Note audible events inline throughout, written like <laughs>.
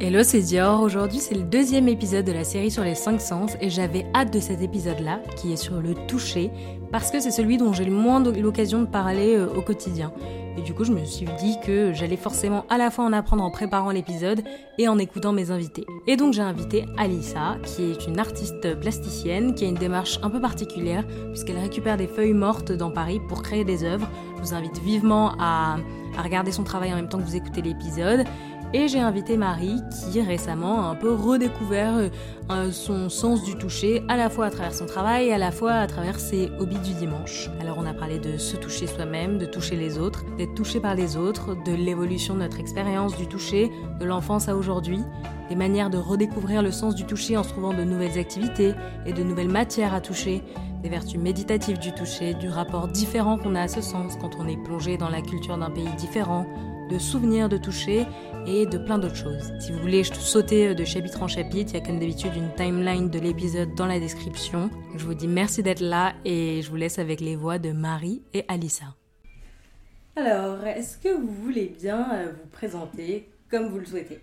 Hello, c'est Dior. Aujourd'hui, c'est le deuxième épisode de la série sur les cinq sens et j'avais hâte de cet épisode-là, qui est sur le toucher, parce que c'est celui dont j'ai le moins l'occasion de parler euh, au quotidien. Et du coup, je me suis dit que j'allais forcément à la fois en apprendre en préparant l'épisode et en écoutant mes invités. Et donc, j'ai invité Alissa, qui est une artiste plasticienne, qui a une démarche un peu particulière, puisqu'elle récupère des feuilles mortes dans Paris pour créer des œuvres. Je vous invite vivement à, à regarder son travail en même temps que vous écoutez l'épisode. Et j'ai invité Marie qui récemment a un peu redécouvert euh, son sens du toucher, à la fois à travers son travail et à la fois à travers ses hobbies du dimanche. Alors on a parlé de se toucher soi-même, de toucher les autres, d'être touché par les autres, de l'évolution de notre expérience du toucher, de l'enfance à aujourd'hui, des manières de redécouvrir le sens du toucher en se trouvant de nouvelles activités et de nouvelles matières à toucher, des vertus méditatives du toucher, du rapport différent qu'on a à ce sens quand on est plongé dans la culture d'un pays différent, de souvenirs de toucher et de plein d'autres choses. Si vous voulez sauter de chapitre en chapitre, il y a comme d'habitude une timeline de l'épisode dans la description. Je vous dis merci d'être là et je vous laisse avec les voix de Marie et Alissa. Alors, est-ce que vous voulez bien euh, vous présenter comme vous le souhaitez?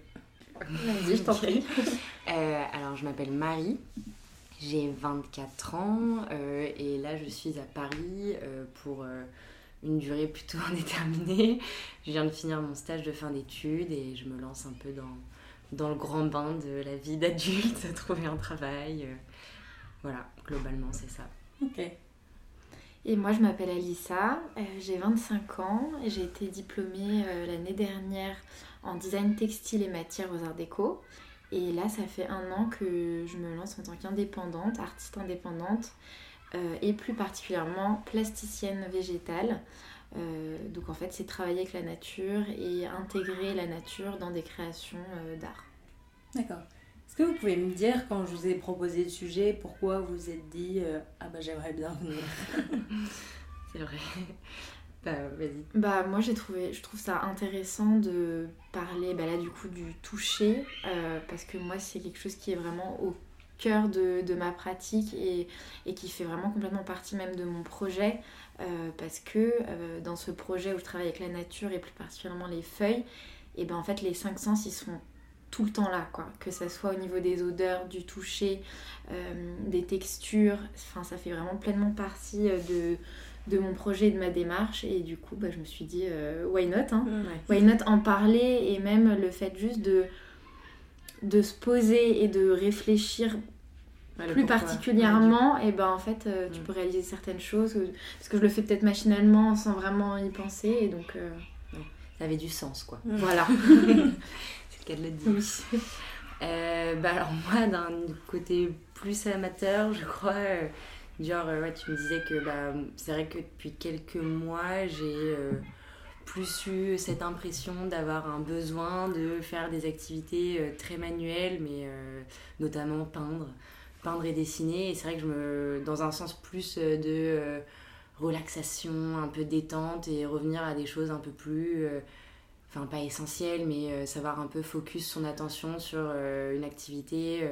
Vas-y, je t'en prie. <laughs> Euh, alors, je m'appelle Marie, j'ai 24 ans euh, et là, je suis à Paris pour une durée plutôt <laughs> indéterminée. Je viens de finir mon stage de fin d'études et je me lance un peu dans, le grand bain de la vie d'adulte, <laughs> trouver un travail. Euh, voilà, globalement, c'est ça. Et moi, je m'appelle Alissa, euh, j'ai 25 ans j'ai été diplômée euh, l'année dernière en design textile et matière aux arts déco. Et là, ça fait un an que je me lance en tant qu'indépendante, artiste indépendante. Euh, et plus particulièrement plasticienne végétale. Euh, donc en fait, c'est travailler avec la nature et intégrer la nature dans des créations euh, d'art. D'accord. Est-ce que vous pouvez me dire, quand je vous ai proposé le sujet, pourquoi vous vous êtes dit Ah bah j'aimerais bien venir <laughs> C'est vrai. bah vas-y. Bah moi j'ai trouvé, je trouve ça intéressant de parler bah, là du coup du toucher, parce que moi c'est quelque chose qui est vraiment au cœur de, ma pratique et, qui fait vraiment complètement partie même de mon projet euh, parce que euh, dans ce projet où je travaille avec la nature et plus particulièrement les feuilles, et ben en fait les cinq sens ils sont tout le temps là quoi. Que ça soit au niveau des odeurs, du toucher, euh, des textures, enfin ça fait vraiment pleinement partie de, de mon projet et de ma démarche. Et du coup bah, je me suis dit why not hein. Why not en parler et même le fait juste de de se poser et de réfléchir plus particulièrement, et ben en fait euh, tu mm. peux réaliser certaines choses parce que je le fais peut-être machinalement sans vraiment y penser et donc euh, ça avait du sens quoi. Mm. Voilà. <laughs> C'est le cas de le dire. Euh, bah alors moi d'un côté plus amateur je crois genre ouais tu me disais que bah, c'est vrai que depuis quelques mois j'ai plus eu cette impression d'avoir un besoin de faire des activités euh, très manuelles, mais euh, notamment peindre, peindre et dessiner. Et c'est vrai que je me, dans un sens plus euh, de relaxation, un peu détente et revenir à des choses un peu plus, enfin pas essentielles, mais savoir un peu focus son attention sur une activité.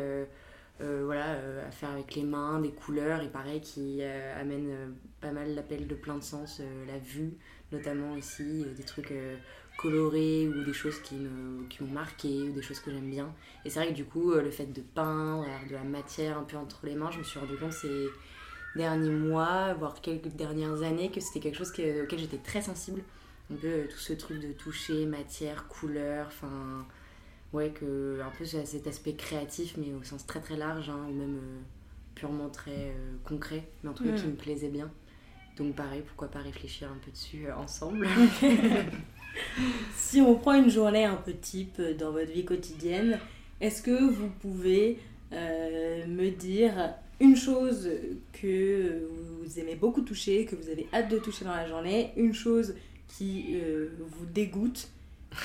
voilà, à faire avec les mains, des couleurs, et pareil, qui amène pas mal l'appel de plein de sens, la vue, notamment aussi euh, des trucs euh, colorés ou des choses qui m'ont qui marqué ou des choses que j'aime bien. Et c'est vrai que du coup, euh, le fait de peindre, de la matière un peu entre les mains, je me suis rendu compte ces derniers mois, voire quelques dernières années, que c'était quelque chose auquel j'étais très sensible. Un peu tout ce truc de toucher, matière, couleur, enfin. Ouais, que un peu cet aspect créatif, mais au sens très très large, hein, ou même purement très concret, mais en tout cas qui me plaisait bien. Donc pareil, pourquoi pas réfléchir un peu dessus euh, ensemble. <laughs> si on prend une journée un peu type euh, dans votre vie quotidienne, est-ce que vous pouvez euh, me dire une chose que vous aimez beaucoup toucher, que vous avez hâte de toucher dans la journée, une chose qui vous dégoûte <laughs>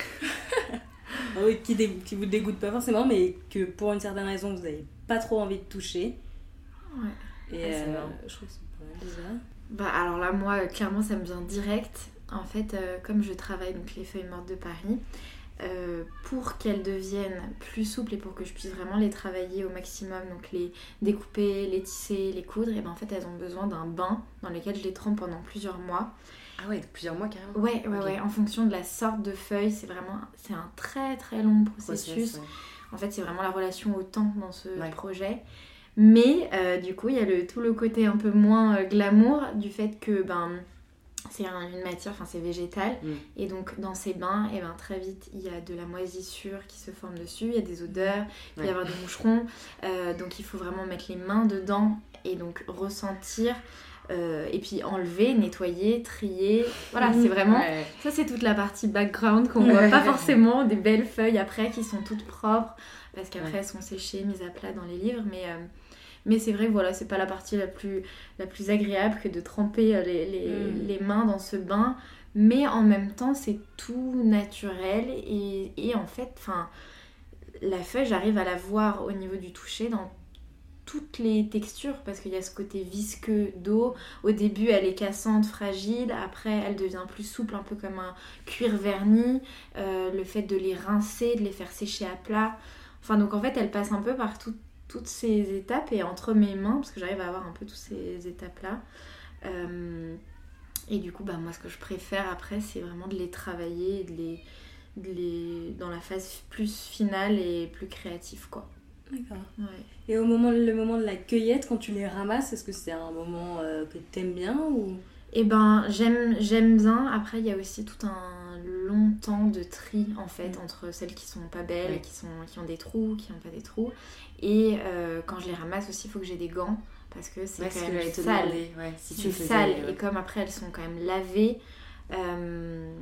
qui, qui vous dégoûte pas forcément, mais que pour une certaine raison vous n'avez pas trop envie de toucher. Ouais. Et ah, je trouve que c'est pas mal déjà. Bah alors là moi clairement ça me vient direct. En fait euh, comme je travaille donc les feuilles mortes de Paris, euh, pour qu'elles deviennent plus souples et pour que je puisse vraiment les travailler au maximum, donc les découper, les tisser, les coudre, et ben en fait elles ont besoin d'un bain dans lequel je les trempe pendant plusieurs mois. Ah ouais, plusieurs mois carrément Ouais, ouais, ouais. En fonction de la sorte de feuille, c'est vraiment c'est un très très long processus. En fait, c'est vraiment la relation au temps dans ce projet. Mais euh, du coup, il y a le, tout le côté un peu moins euh, glamour du fait que ben, c'est une matière, enfin c'est végétal. Mm. Et donc dans ces bains, et eh ben, très vite, il y a de la moisissure qui se forme dessus, il y a des odeurs, il peut y avoir des moucherons. Euh, donc il faut vraiment mettre les mains dedans et donc ressentir. et puis enlever, nettoyer, trier. Voilà, mm. c'est vraiment. Ça, c'est toute la partie background qu'on voit pas forcément. Des belles feuilles après qui sont toutes propres parce qu'après elles sont séchées, mises à plat dans les livres. Mais mais c'est vrai voilà, c'est pas la partie la plus, la plus agréable que de tremper euh, les, les, mm. les mains dans ce bain. Mais en même temps, c'est tout naturel. Et, et en fait, enfin, la feuille, j'arrive à la voir au niveau du toucher dans toutes les textures parce qu'il y a ce côté visqueux d'eau. Au début, elle est cassante, fragile. Après, elle devient plus souple, un peu comme un cuir verni. Euh, le fait de les rincer, de les faire sécher à plat. Enfin, donc en fait, elle passe un peu par tout, toutes ces étapes et entre mes mains, parce que j'arrive à avoir un peu toutes ces étapes-là. Euh, et du coup, bah, moi, ce que je préfère après, c'est vraiment de les travailler, de les, de les, dans la phase plus finale et plus créative, quoi. D'accord. Et au moment, le moment de la cueillette, quand tu les ramasses, est-ce que c'est un moment euh, que tu aimes bien ou... Eh ben, j'aime, j'aime bien. Après, il y a aussi tout un long temps de tri, en fait, mm. entre celles qui sont pas belles, qui, sont, qui ont des trous, qui n'ont pas des trous. Et euh, quand je les ramasse aussi, il faut que j'ai des gants parce que c'est quand même sale. si c'est sale. Et comme après elles sont quand même lavées, euh,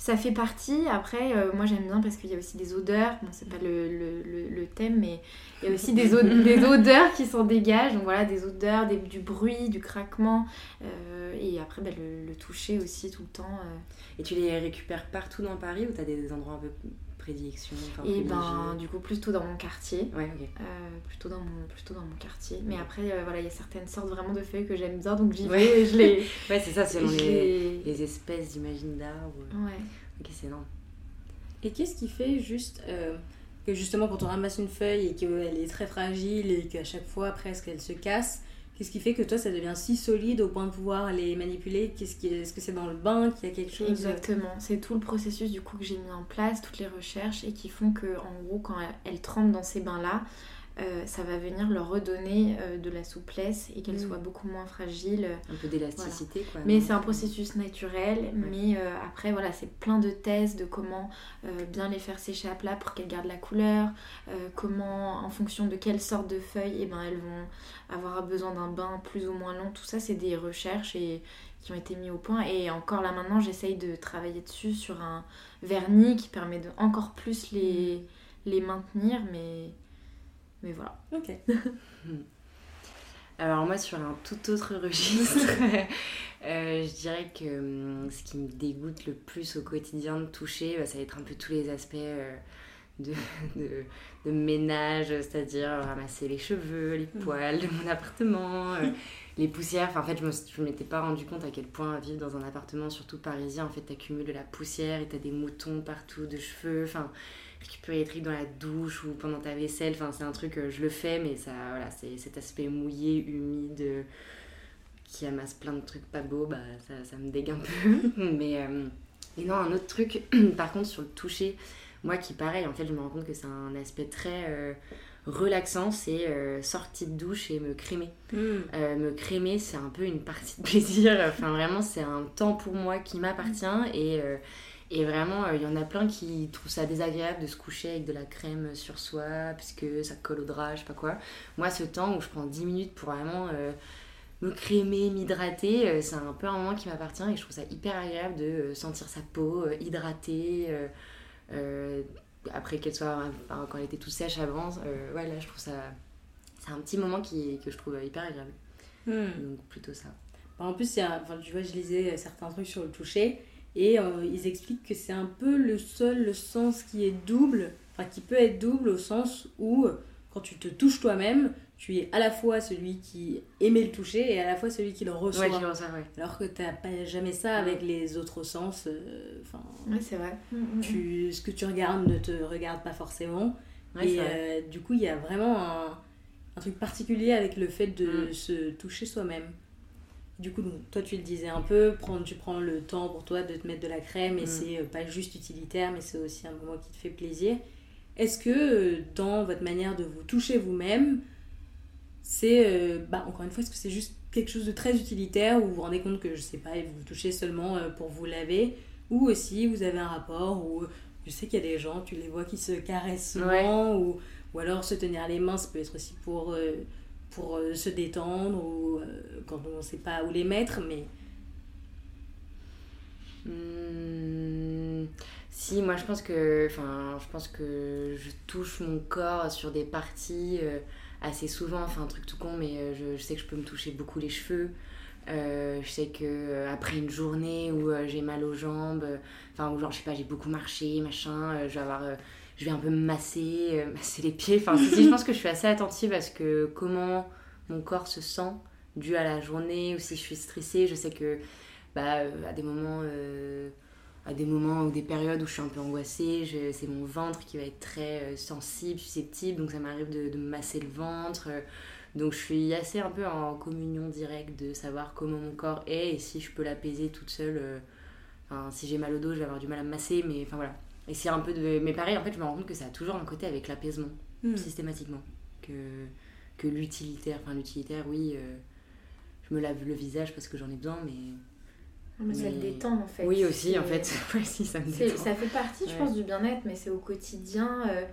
ça fait partie. Après, euh, moi j'aime bien parce qu'il y a aussi des odeurs. Bon, c'est pas le, le, le, thème, mais il y a aussi des, <laughs> des, odeurs qui s'en dégagent. Donc voilà, des odeurs, des, du bruit, du craquement. et après, bah, le, toucher aussi tout le temps. Et tu les récupères partout dans Paris ou tu as des endroits un peu prédilection Et ben, du coup, plutôt dans mon quartier. Ouais. Euh, plutôt, dans mon, plutôt dans mon quartier. Mais après, euh, voilà, il y a certaines sortes vraiment de feuilles que j'aime bien, donc j'y vais et je les. <laughs> ouais, c'est ça, selon les, les espèces, j'imagine, d'arbres. Ouais. Ok, c'est énorme. Et qu'est-ce qui fait juste. Euh, que justement, quand on ramasse une feuille et qu'elle est très fragile et qu'à chaque fois, presque, elle se casse, Qu'est-ce qui fait que toi, ça devient si solide au point de pouvoir les manipuler? Qu'est-ce est... ce que c'est dans le bain qu'il y a quelque chose? Exactement. C'est tout le processus du coup que j'ai mis en place, toutes les recherches et qui font que, en gros, quand elles trempent dans ces bains-là, euh, ça va venir leur redonner euh, de la souplesse et qu'elles mm. soient beaucoup moins fragiles. Un peu d'élasticité quoi. Mais c'est un processus naturel, mais euh, après voilà, c'est plein de thèses de comment bien les faire sécher à plat pour qu'elles gardent la couleur, comment en fonction de quelle sorte de feuilles et eh ben, elles vont avoir besoin d'un bain plus ou moins long. Tout ça c'est des recherches et qui ont été mis au point et encore là maintenant j'essaye de travailler dessus sur un vernis qui permet de encore plus les, mm. les maintenir mais mais voilà. Ok. <laughs> Alors moi sur un tout autre registre, <laughs> <laughs> euh, je dirais que hum, ce qui me dégoûte le plus au quotidien de toucher, bah, ça va être un peu tous les aspects euh, de, de, ménage, c'est-à-dire ramasser les cheveux, les mm. poils de mon appartement, euh, les poussières. Enfin, en fait, je ne m'étais pas rendu compte à quel point vivre dans un appartement, surtout parisien, en fait, t'accumules de la poussière et t'as des moutons partout de cheveux. Enfin, récupérer les trucs dans la douche ou pendant ta vaisselle. Enfin, c'est un truc, que je le fais, mais ça, voilà, c'est cet aspect mouillé, humide, qui amasse plein de trucs pas beaux, bah, ça, ça me dégue un peu. <laughs> mais, euh, et non, un autre truc, <clears throat> par contre, sur le toucher, moi qui, pareil, en fait, je me rends compte que c'est un aspect très. Euh, relaxant, c'est euh, sortie de douche et me crémer. Hmm. me crémer, c'est un peu une partie de <laughs> plaisir. Enfin, vraiment, c'est un temps pour moi qui m'appartient et et vraiment, euh, il y en a plein qui trouvent ça désagréable de se coucher avec de la crème sur soi, puisque ça colle au drap, je sais pas quoi. Moi, ce temps où je prends 10 minutes pour vraiment euh, me crémer, m'hydrater, euh, c'est un peu un moment qui m'appartient et je trouve ça hyper agréable de sentir sa peau hydratée. après qu'elle soit, quand elle était tout sèche avant, voilà, je trouve ça. C'est un petit moment qui, que je trouve hyper agréable. Hmm. Donc, plutôt ça. En plus, enfin, tu vois, je lisais certains trucs sur le toucher. Et euh, ils expliquent que c'est un peu le seul le sens qui est double, enfin qui peut être double au sens où euh, quand tu te touches toi-même, tu es à la fois celui qui aimait le toucher et à la fois celui qui le reçoit. Ouais, Alors que tu n'as pas jamais ça avec les autres sens. Euh, enfin, c'est vrai. Mm, mm, tu, mm. ce que tu regardes ne te regarde pas forcément. et du coup, il y a vraiment un, un, truc particulier avec le fait de se toucher soi-même. Du coup, donc, toi tu le disais un peu, prendre, tu prends le temps pour toi de te mettre de la crème et mm. c'est euh, pas juste utilitaire, mais c'est aussi un moment qui te fait plaisir. Est-ce que euh, dans votre manière de vous toucher vous-même, c'est, euh, bah, encore une fois, est-ce que c'est juste quelque chose de très utilitaire ou vous vous rendez compte que, je sais pas, vous vous touchez seulement pour vous laver ou aussi vous avez un rapport où je sais qu'il y a des gens, tu les vois qui se caressent souvent ou, ou alors se tenir les mains, ça peut être aussi pour pour euh, se détendre ou euh, quand on ne sait pas où les mettre, mais. Hmm, si, moi je pense que, enfin, je pense que je touche mon corps sur des parties euh, assez souvent. Enfin, un truc tout con, mais je, sais que je peux me toucher beaucoup les cheveux. je sais que après une journée où j'ai mal aux jambes, enfin, ou genre, je sais pas, j'ai beaucoup marché, machin, je vais avoir je vais un peu masser, euh, masser les pieds. Enfin, si, je pense que je suis assez attentive à ce que comment mon corps se sent dû à la journée ou si je suis stressée. Je sais que bah, euh, à des moments, euh, à des moments ou des périodes où je suis un peu angoissée, c'est mon ventre qui va être très sensible, susceptible. Donc ça m'arrive de, me masser le ventre. donc je suis assez un peu en communion directe de savoir comment mon corps est et si je peux l'apaiser toute seule. Si j'ai mal au dos, je vais avoir du mal à me masser, mais enfin voilà. Et c'est un peu de. Mais pareil, en fait, je me rends compte que ça a toujours un côté avec l'apaisement, hmm. systématiquement. Que, que l'utilitaire, enfin, l'utilitaire, oui, euh, je me lave le visage parce que j'en ai besoin, mais. Ah, mais, ça le détend en fait. Oui, aussi, en fait. <laughs> si, ça me détend. Ça fait partie, je pense, du bien-être, mais c'est au quotidien. Euh,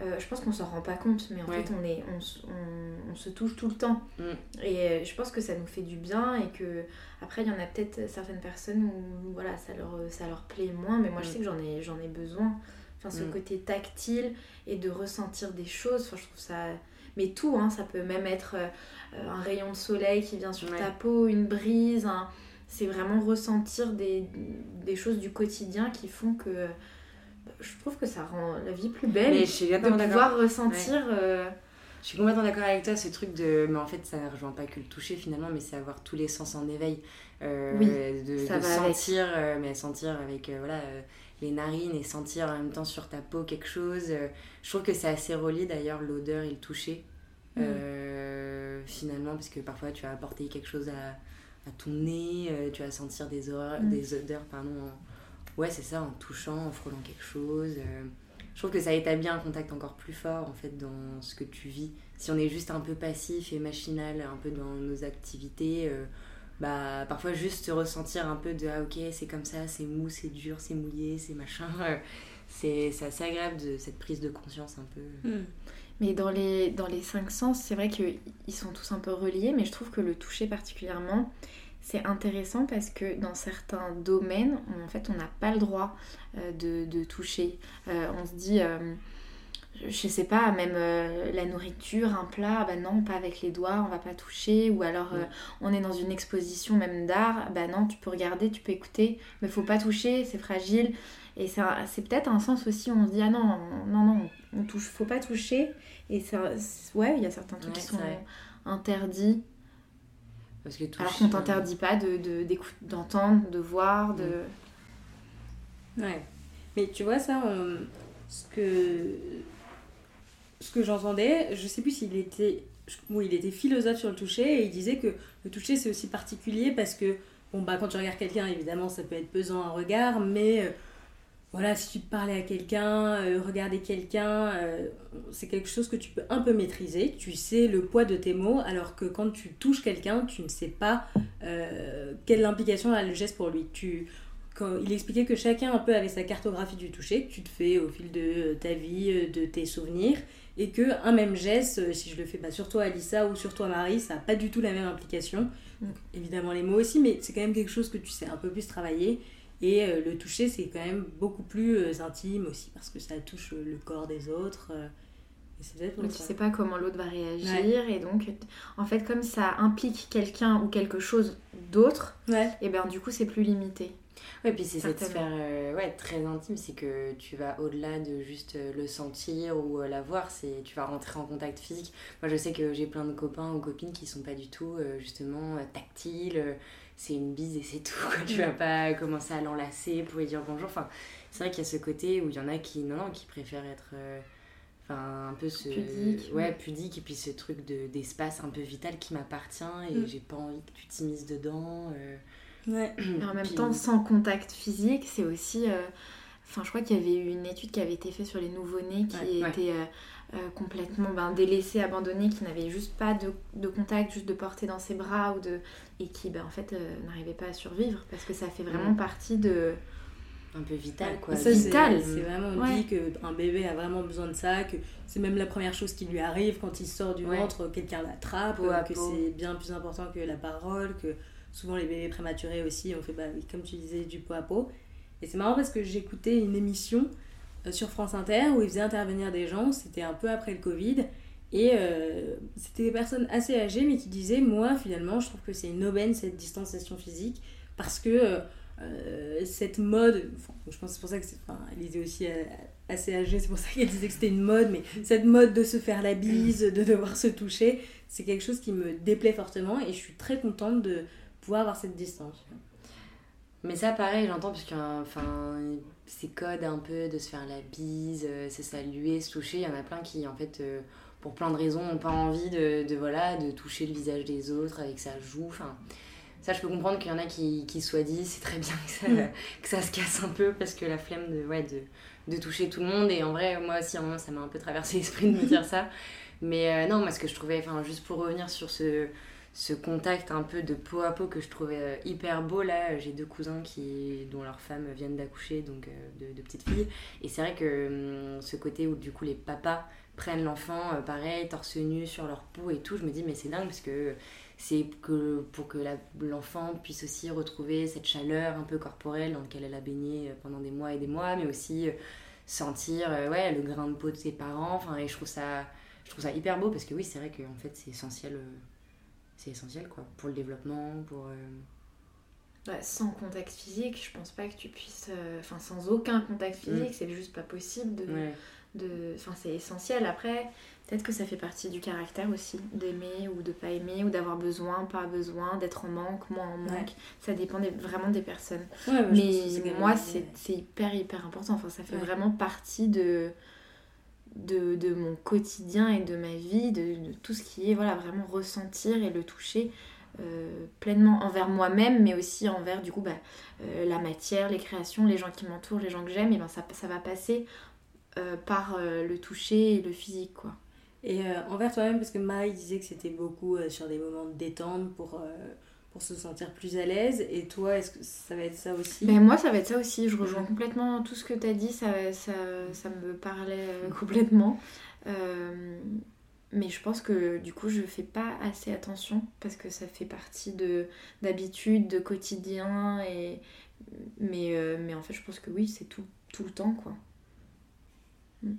euh, je pense qu'on s'en rend pas compte, mais en fait, on, est, on, on, se touche tout le temps. Mm. Et euh, je pense que ça nous fait du bien et que après, il y en a peut-être certaines personnes où voilà, ça, leur, ça leur plaît moins, mais moi, je mm. sais que j'en ai, j'en ai besoin. Enfin, ce mm. côté tactile et de ressentir des choses, enfin, je trouve ça. Mais tout, hein, ça peut même être euh, un rayon de soleil qui vient sur ta peau, une brise. C'est vraiment ressentir des, des choses du quotidien qui font que je trouve que ça rend la vie plus belle mais je suis de pouvoir ressentir. Euh, je suis complètement d'accord avec toi, ce truc de. Mais en fait, ça ne rejoint pas que le toucher finalement, mais c'est avoir tous les sens en éveil. Euh, oui, de, sentir, euh, mais sentir avec voilà, les narines et sentir en même temps sur ta peau quelque chose. je trouve que c'est assez relié d'ailleurs, l'odeur et le toucher. Mm. finalement, parce que parfois tu vas apporter quelque chose à, à ton nez, tu vas sentir des, odeurs, mm. des odeurs pardon, ouais, c'est ça, en touchant, en frôlant quelque chose. Euh, je trouve que ça établit un contact encore plus fort en fait dans ce que tu vis. Si on est juste un peu passif et machinal, un peu dans nos activités, euh, bah parfois juste se ressentir un peu de ah ok c'est comme ça, c'est mou, c'est dur, c'est mouillé, c'est machin. <laughs> c'est assez agréable de cette prise de conscience un peu. Hmm. Mais dans les, dans les cinq sens, c'est vrai qu'ils sont tous un peu reliés, mais je trouve que le toucher particulièrement, c'est intéressant parce que dans certains domaines, en fait, on n'a pas le droit euh, de, toucher. Euh, on se dit, euh, je sais pas, même la nourriture, un plat, bah non, pas avec les doigts, on va pas toucher. Ou alors, on est dans une exposition même d'art, bah non, tu peux regarder, tu peux écouter, mais faut pas toucher, c'est fragile. Et c'est peut-être un sens aussi où on se dit, ah non, non, non, on touche, faut pas toucher. Et ça, ouais, il y a certains trucs qui sont interdits. Alors qu'on t'interdit pas d'entendre, de, de, voir, de... Ouais. Mais tu vois ça, ce que, ce que j'entendais, je sais plus s'il était... Oui, il était philosophe sur le toucher et il disait que le toucher c'est aussi particulier parce que bon bah quand tu regardes quelqu'un évidemment ça peut être pesant un regard mais euh, voilà, si tu parlais à quelqu'un, euh, regarder quelqu'un, euh, c'est quelque chose que tu peux un peu maîtriser. Tu sais le poids de tes mots, alors que quand tu touches quelqu'un, tu ne sais pas euh, quelle implication a le geste pour lui. Tu, quand, il expliquait que chacun un peu avait sa cartographie du toucher, que tu te fais au fil de ta vie, de tes souvenirs, et que un même geste, si je le fais pas sur toi Alissa ou sur toi Marie, ça n'a pas du tout la même implication. Mm. évidemment les mots aussi, mais c'est quand même quelque chose que tu sais un peu plus travailler et euh, le toucher, c'est quand même beaucoup plus euh, intime aussi parce que ça touche euh, le corps des autres. Mais tu sais pas comment l'autre va réagir et donc en fait comme ça implique quelqu'un ou quelque chose d'autre, et ben du coup c'est plus limité. Ouais, puis c'est cette sphère ouais, très intime, c'est que tu vas au-delà de juste le sentir ou la voir, c'est tu vas rentrer en contact physique. Moi je sais que j'ai plein de copains ou copines qui sont pas du tout justement tactiles, c'est une bise et c'est tout. Quoi. Tu vas pas commencer à l'enlacer pour lui dire bonjour. Enfin, c'est vrai qu'il y a ce côté où il y en a qui, non, non, qui préfèrent être. Euh, Enfin, un peu ce. Pudique. Ouais, pudique, et puis ce truc d'espace un peu vital qui m'appartient et mm. j'ai pas envie que tu t'immisces dedans. Ouais. <clears throat> en même temps, sans contact physique, c'est aussi. Enfin, je crois qu'il y avait eu une étude qui avait été faite sur les nouveau-nés qui étaient euh, complètement ben, délaissés, abandonnés, qui n'avaient juste pas de, de, contact, juste de porter dans ses bras ou de et qui ben, en fait euh, n'arrivaient pas à survivre parce que ça fait vraiment mm. partie de un peu vital quoi. C'est vital. C'est vraiment on dit qu'un bébé a vraiment besoin de ça, que c'est même la première chose qui lui arrive quand il sort du ventre, quelqu'un l'attrape, que c'est bien plus important que la parole, que souvent les bébés prématurés aussi on fait bah, comme tu disais du pot à peau. Et c'est marrant parce que j'écoutais une émission euh, sur France Inter où ils faisaient intervenir des gens, c'était un peu après le Covid. Et euh, c'était des personnes assez âgées, mais qui disaient Moi, finalement, je trouve que c'est une aubaine cette distanciation physique, parce que euh, cette mode, je pense c'est pour ça que c'est. Enfin, elle était aussi assez âgée, c'est pour ça qu'elle disait que c'était une mode, mais cette mode de se faire la bise, de devoir se toucher, c'est quelque chose qui me déplaît fortement, et je suis très contente de pouvoir avoir cette distance. Mais ça, pareil, j'entends, parce que enfin, ces codes un peu de se faire la bise, euh, se saluer, se toucher, il y en a plein qui, en fait, euh, pour plein de raisons, n'ont pas envie de, de, voilà, de toucher le visage des autres avec sa joue. Enfin, ça, je peux comprendre qu'il y en a qui, qui soient dit, c'est très bien que ça, mm. <laughs> que ça se casse un peu, parce que la flemme de, ouais, de, de toucher tout le monde, et en vrai, moi aussi, à un moment, ça m'a un peu traversé l'esprit de me dire ça. Mais euh, non, moi, ce que je trouvais, enfin, juste pour revenir sur ce ce contact un peu de peau à peau que je trouvais euh, hyper beau là j'ai deux cousins qui dont leurs femmes viennent d'accoucher donc euh, de, petites filles et c'est vrai que hum, ce côté où du coup les papas prennent l'enfant euh, pareil torse nu sur leur peau et tout je me dis mais c'est dingue parce que c'est que pour que l'enfant puisse aussi retrouver cette chaleur un peu corporelle dans laquelle elle a baigné pendant des mois et des mois mais aussi sentir ouais le grain de peau de ses parents enfin et je trouve ça je trouve ça hyper beau parce que oui c'est vrai qu'en fait c'est essentiel c'est essentiel quoi pour le développement pour euh, sans contact physique je pense pas que tu puisses euh, enfin sans aucun contact mm. physique c'est juste pas possible de de enfin c'est essentiel. Après peut-être que ça fait partie du caractère aussi d'aimer ou de pas aimer ou d'avoir besoin pas besoin d'être en manque moins en manque. Ça dépend vraiment des personnes. Mais moi c'est hyper hyper important. Enfin ça fait vraiment partie de de, de, mon quotidien et de ma vie, de, tout ce qui est voilà, vraiment ressentir et le toucher euh, pleinement envers moi-même, mais aussi envers du coup bah, euh, la matière, les créations, les gens qui m'entourent, les gens que j'aime, et ben ça, ça va passer euh, par le toucher et le physique. quoi. Et envers toi-même, parce que Marie disait que c'était beaucoup sur des moments de détente pour pour se sentir plus à l'aise. Et toi, est-ce que ça va être ça aussi? Ben Moi, ça va être ça aussi. Je rejoins complètement tout ce que tu as dit. Ça, ça, ça, me parlait euh, <laughs> complètement. Euh, mais je pense que du coup, je fais pas assez attention parce que ça fait partie de d'habitude, de quotidien. Et... Mais, euh, mais en fait, je pense que oui, c'est tout, tout le temps. quoi. Mm.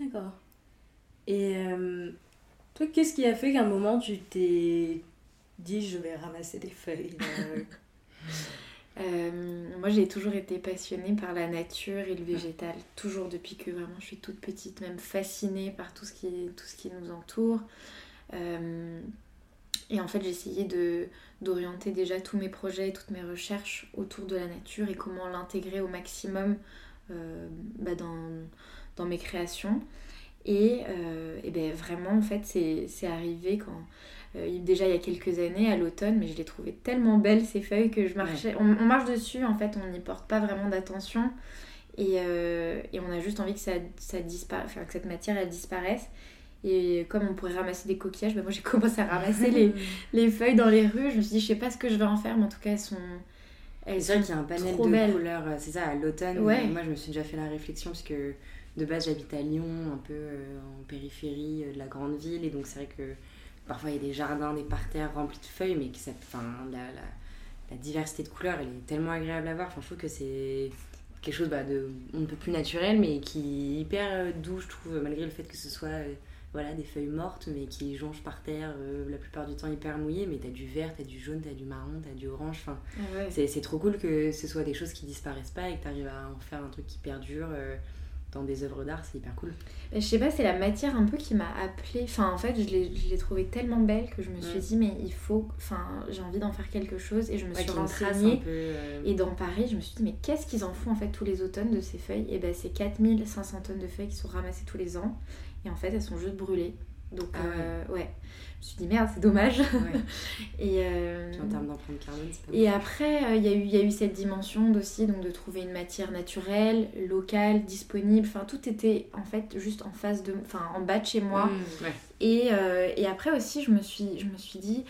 D'accord. Et toi, qu'est-ce qui a fait qu'à un moment tu t'es dis je vais ramasser des feuilles. <laughs> Euh, moi j'ai toujours été passionnée par la nature et le végétal, toujours depuis que vraiment je suis toute petite, même fascinée par tout ce qui, tout ce qui nous entoure. Euh, et en fait j'ai essayé de, d'orienter déjà tous mes projets et toutes mes recherches autour de la nature et comment l'intégrer au maximum euh, bah, dans, dans, mes créations. Et, et ben vraiment en fait c'est, arrivé quand euh, déjà il y a quelques années à l'automne, mais je les trouvais tellement belles ces feuilles que je marchais. On, marche dessus en fait, on n'y porte pas vraiment d'attention et, euh, et, on a juste envie que, ça, ça enfin, que cette matière elle disparaisse. Et comme on pourrait ramasser des coquillages, bah moi j'ai <laughs> commencé à ramasser les, <laughs> les, feuilles dans les rues. Je me suis dit, je sais pas ce que je vais en faire, mais en tout cas elles sont. Elles c'est vrai qu'il y a un panel de couleurs, euh, c'est ça, à l'automne. Moi je me suis déjà fait la réflexion parce que de base j'habite à Lyon, un peu en périphérie de la grande ville, et donc c'est vrai que Parfois, il y a des jardins, des parterres remplis de feuilles, mais ça, enfin, la, la, la, diversité de couleurs, elle est tellement agréable à voir. Enfin, je trouve que c'est quelque chose bah, de on ne peut plus naturel, mais qui est hyper euh, doux, je trouve, malgré le fait que ce soit euh, voilà, des feuilles mortes, mais qui jonchent par terre, euh, la plupart du temps hyper mouillées. Mais tu as du vert, tu as du jaune, tu as du marron, tu as du orange. Enfin, c'est trop cool que ce soit des choses qui disparaissent pas et que tu arrives à en faire un truc qui perdure dans des œuvres d'art, c'est hyper cool. Je sais pas, c'est la matière un peu qui m'a appelée. Enfin, en fait, je l'ai trouvée tellement belle que je me suis dit, mais il faut. Enfin, j'ai envie d'en faire quelque chose. Et je me suis renseignée. Euh, et dans Paris, je me suis dit, mais qu'est-ce qu'ils en font en fait tous les automnes de ces feuilles? Et ben, c'est 4500 tonnes de feuilles qui sont ramassées tous les ans. Et en fait, elles sont juste brûlées. Donc, ah ouais. Euh, me suis dit merde, c'est dommage. <laughs> et, euh, en termes d'empreinte carbone, c'est Et après, euh, il y, a eu, y a eu cette dimension aussi, donc de trouver une matière naturelle, locale, disponible. Enfin, tout était en fait juste en face de, enfin, en bas de chez moi. Mmh, et, euh, et, après aussi, je me suis, je me suis dit,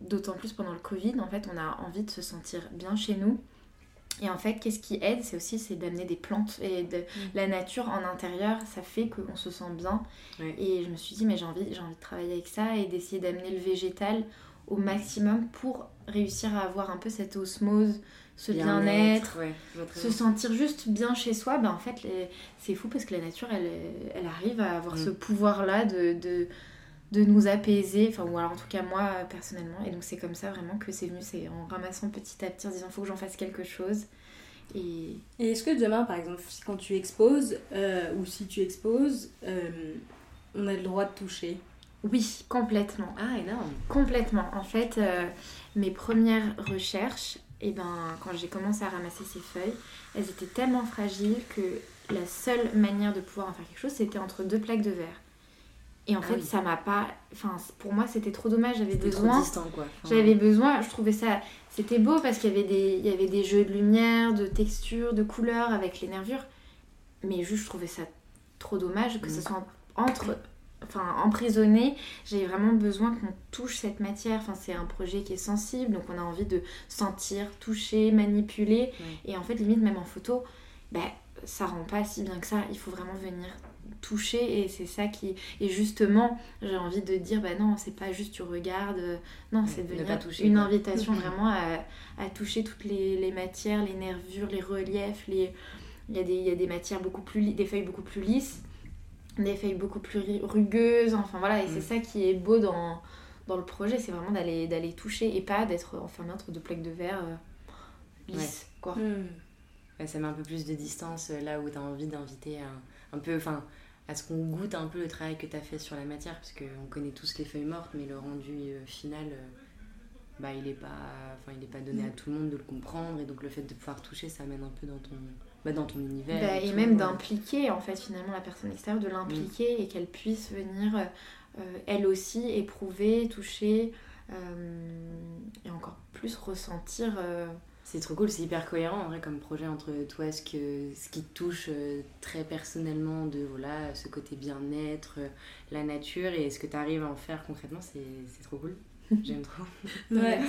d'autant plus pendant le Covid, en fait, on a envie de se sentir bien chez nous. Et en fait, qu'est-ce qui aide C'est aussi c'est d'amener des plantes et de mm. la nature en intérieur. Ça fait qu'on se sent bien. Et je me suis dit, mais j'ai envie, j'ai envie de travailler avec ça et d'essayer d'amener le végétal au maximum pour réussir à avoir un peu cette osmose, ce bien-être, se sentir juste bien chez soi. Ben, en fait, c'est fou parce que la nature, elle, elle arrive à avoir mm. ce pouvoir-là de, de de nous apaiser, enfin ou alors en tout cas moi personnellement. Et donc c'est comme ça vraiment que c'est venu, c'est en ramassant petit à petit en disant faut que j'en fasse quelque chose. Et, et est-ce que demain par exemple quand tu exposes euh, ou si tu exposes, euh, on a le droit de toucher? Oui, complètement. Ah énorme. Complètement. En fait, euh, mes premières recherches, et eh ben quand j'ai commencé à ramasser ces feuilles, elles étaient tellement fragiles que la seule manière de pouvoir en faire quelque chose, c'était entre deux plaques de verre. Et en ah fait, ça m'a pas. Enfin, pour moi, c'était trop dommage. J'avais besoin. J'avais besoin. Je trouvais ça. C'était beau parce qu'il y, avait des... Il y avait des jeux de lumière, de texture, de couleurs avec les nervures. Mais juste, je trouvais ça trop dommage que ce mm. soit entre. Enfin, emprisonné. J'ai vraiment besoin qu'on touche cette matière. Enfin, c'est un projet qui est sensible. Donc, on a envie de sentir, toucher, manipuler. Et en fait, limite, même en photo, bah, ça rend pas si bien que ça. Il faut vraiment venir toucher et c'est ça qui et justement j'ai envie de dire bah non c'est pas juste tu regardes non c'est devenir une invitation vraiment à, à, toucher toutes les, les, matières les nervures les reliefs les il y a des, il y a des matières beaucoup plus des feuilles beaucoup plus lisses des feuilles beaucoup plus rugueuses enfin voilà et c'est mm. ça qui est beau dans dans le projet c'est vraiment d'aller d'aller toucher et pas d'être enfermé entre deux plaques de verre euh, lisses quoi mm. ça met un peu plus de distance euh, là où tu as envie d'inviter un, un peu enfin à ce qu'on goûte un peu le travail que tu as fait sur la matière, parce qu'on connaît tous les feuilles mortes, mais le rendu euh, final, euh, bah, il n'est pas, enfin, il pas donné à tout le monde de le comprendre, et donc le fait de pouvoir toucher, ça amène un peu dans ton, bah, dans ton univers. Bah, et, même d'impliquer, en fait, finalement, la personne extérieure, de l'impliquer, et qu'elle puisse venir, euh, elle aussi, éprouver, toucher, et encore plus ressentir c'est trop cool, c'est hyper cohérent en vrai comme projet entre toi, ce, que, ce qui te touche euh, très personnellement de voilà, ce côté bien-être, euh, la nature et ce que tu arrives à en faire concrètement, c'est trop cool. J'aime trop. <laughs> ouais.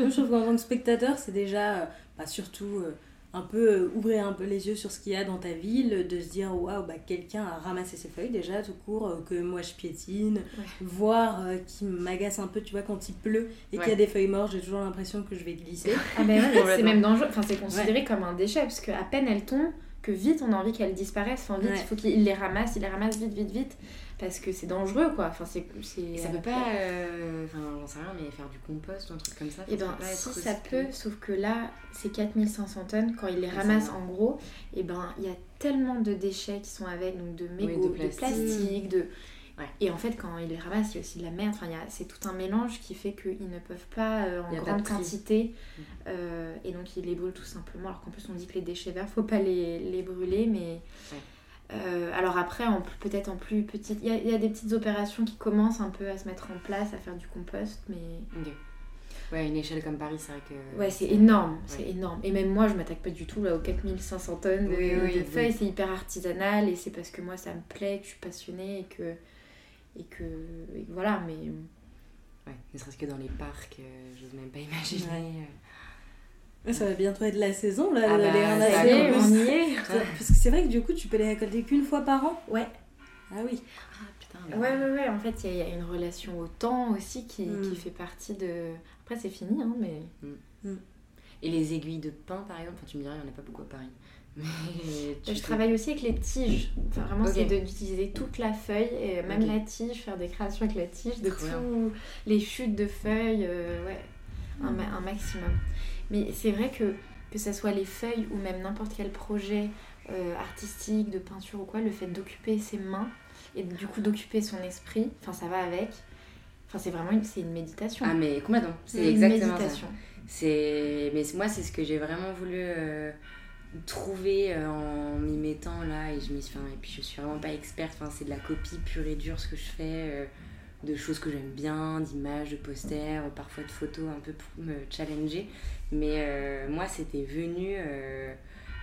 je trouve qu'en tant que spectateur, c'est déjà, euh, bah, surtout un peu euh, ouvrir un peu les yeux sur ce qu'il y a dans ta ville, de se dire waouh, bah, quelqu'un a ramassé ses feuilles déjà tout court, euh, que moi je piétine, voir euh, qui m'agace un peu, tu vois, quand il pleut et qu'il y a des feuilles mortes, j'ai toujours l'impression que je vais glisser. <laughs> Ah, ben c'est même dangereux, enfin, c'est considéré comme un déchet parce qu'à peine elles tombent, que vite on a envie qu'elles disparaissent, enfin vite il faut qu'il les ramasse, il les ramasse vite, vite, vite parce que c'est dangereux quoi enfin c'est ça peut pas euh, enfin j'en sais rien mais faire du compost ou un truc comme ça et eh ben si ça peut sauf que là c'est 4500 tonnes quand ils les ramassent en gros et eh ben il y a tellement de déchets qui sont avec donc de mégots de, plastique de Et en fait, quand ils les ramassent, il y a aussi de la merde. Enfin, c'est tout un mélange qui fait qu'ils ne peuvent pas euh, en grande quantité. Mm. Euh, et donc, ils les brûlent tout simplement. Alors qu'en plus, on dit que les déchets verts, faut pas les, les brûler. Mais euh, alors après, peut-être en plus petite, il y, a des petites opérations qui commencent un peu à se mettre en place, à faire du compost, mais... Ouais, une échelle comme Paris, c'est vrai que... Ouais, c'est énorme, c'est énorme. Et même moi, je m'attaque pas du tout là, aux 4500 tonnes de, feuilles, c'est hyper artisanal, et c'est parce que moi, ça me plaît, que je suis passionnée, et que... Et que... voilà, mais... Ouais, ne serait-ce que dans les parcs, je euh, j'ose même pas imaginer... Euh, ça va bientôt être la saison là, ah bah, les ramasser. on y est. Parce que c'est vrai que du coup, tu peux les récolter qu'une fois par an? Ouais. Ah oui. Ah putain. Ouais, ouais, ouais. En fait, il y, a une relation au temps aussi qui, hmm. qui fait partie de. Après, c'est fini, hein, mais. Hmm. Hmm. Et les aiguilles de pain, par exemple, tu me dirais, il n'y en a pas beaucoup à Paris. <laughs> Mais je travaille aussi avec les tiges. Enfin, vraiment, c'est d'utiliser toute la feuille, et même la tige, faire des créations avec la tige, de tous les chutes de feuilles. Euh, ouais, un, un maximum. Mais c'est vrai que que ce soit les feuilles ou même n'importe quel projet artistique, de peinture ou quoi, le fait d'occuper ses mains et du coup d'occuper son esprit, enfin ça va avec. Enfin c'est vraiment une, c'est une méditation. Ah mais complètement, c'est exactement méditation. ça. C'est mais moi c'est ce que j'ai vraiment voulu trouver euh, en m'y mettant là et je m'y et puis je suis vraiment pas experte enfin c'est de la copie pure et dure ce que je fais euh, de choses que j'aime bien d'images de posters parfois de photos un peu pour me challenger. Mais euh, moi c'était venu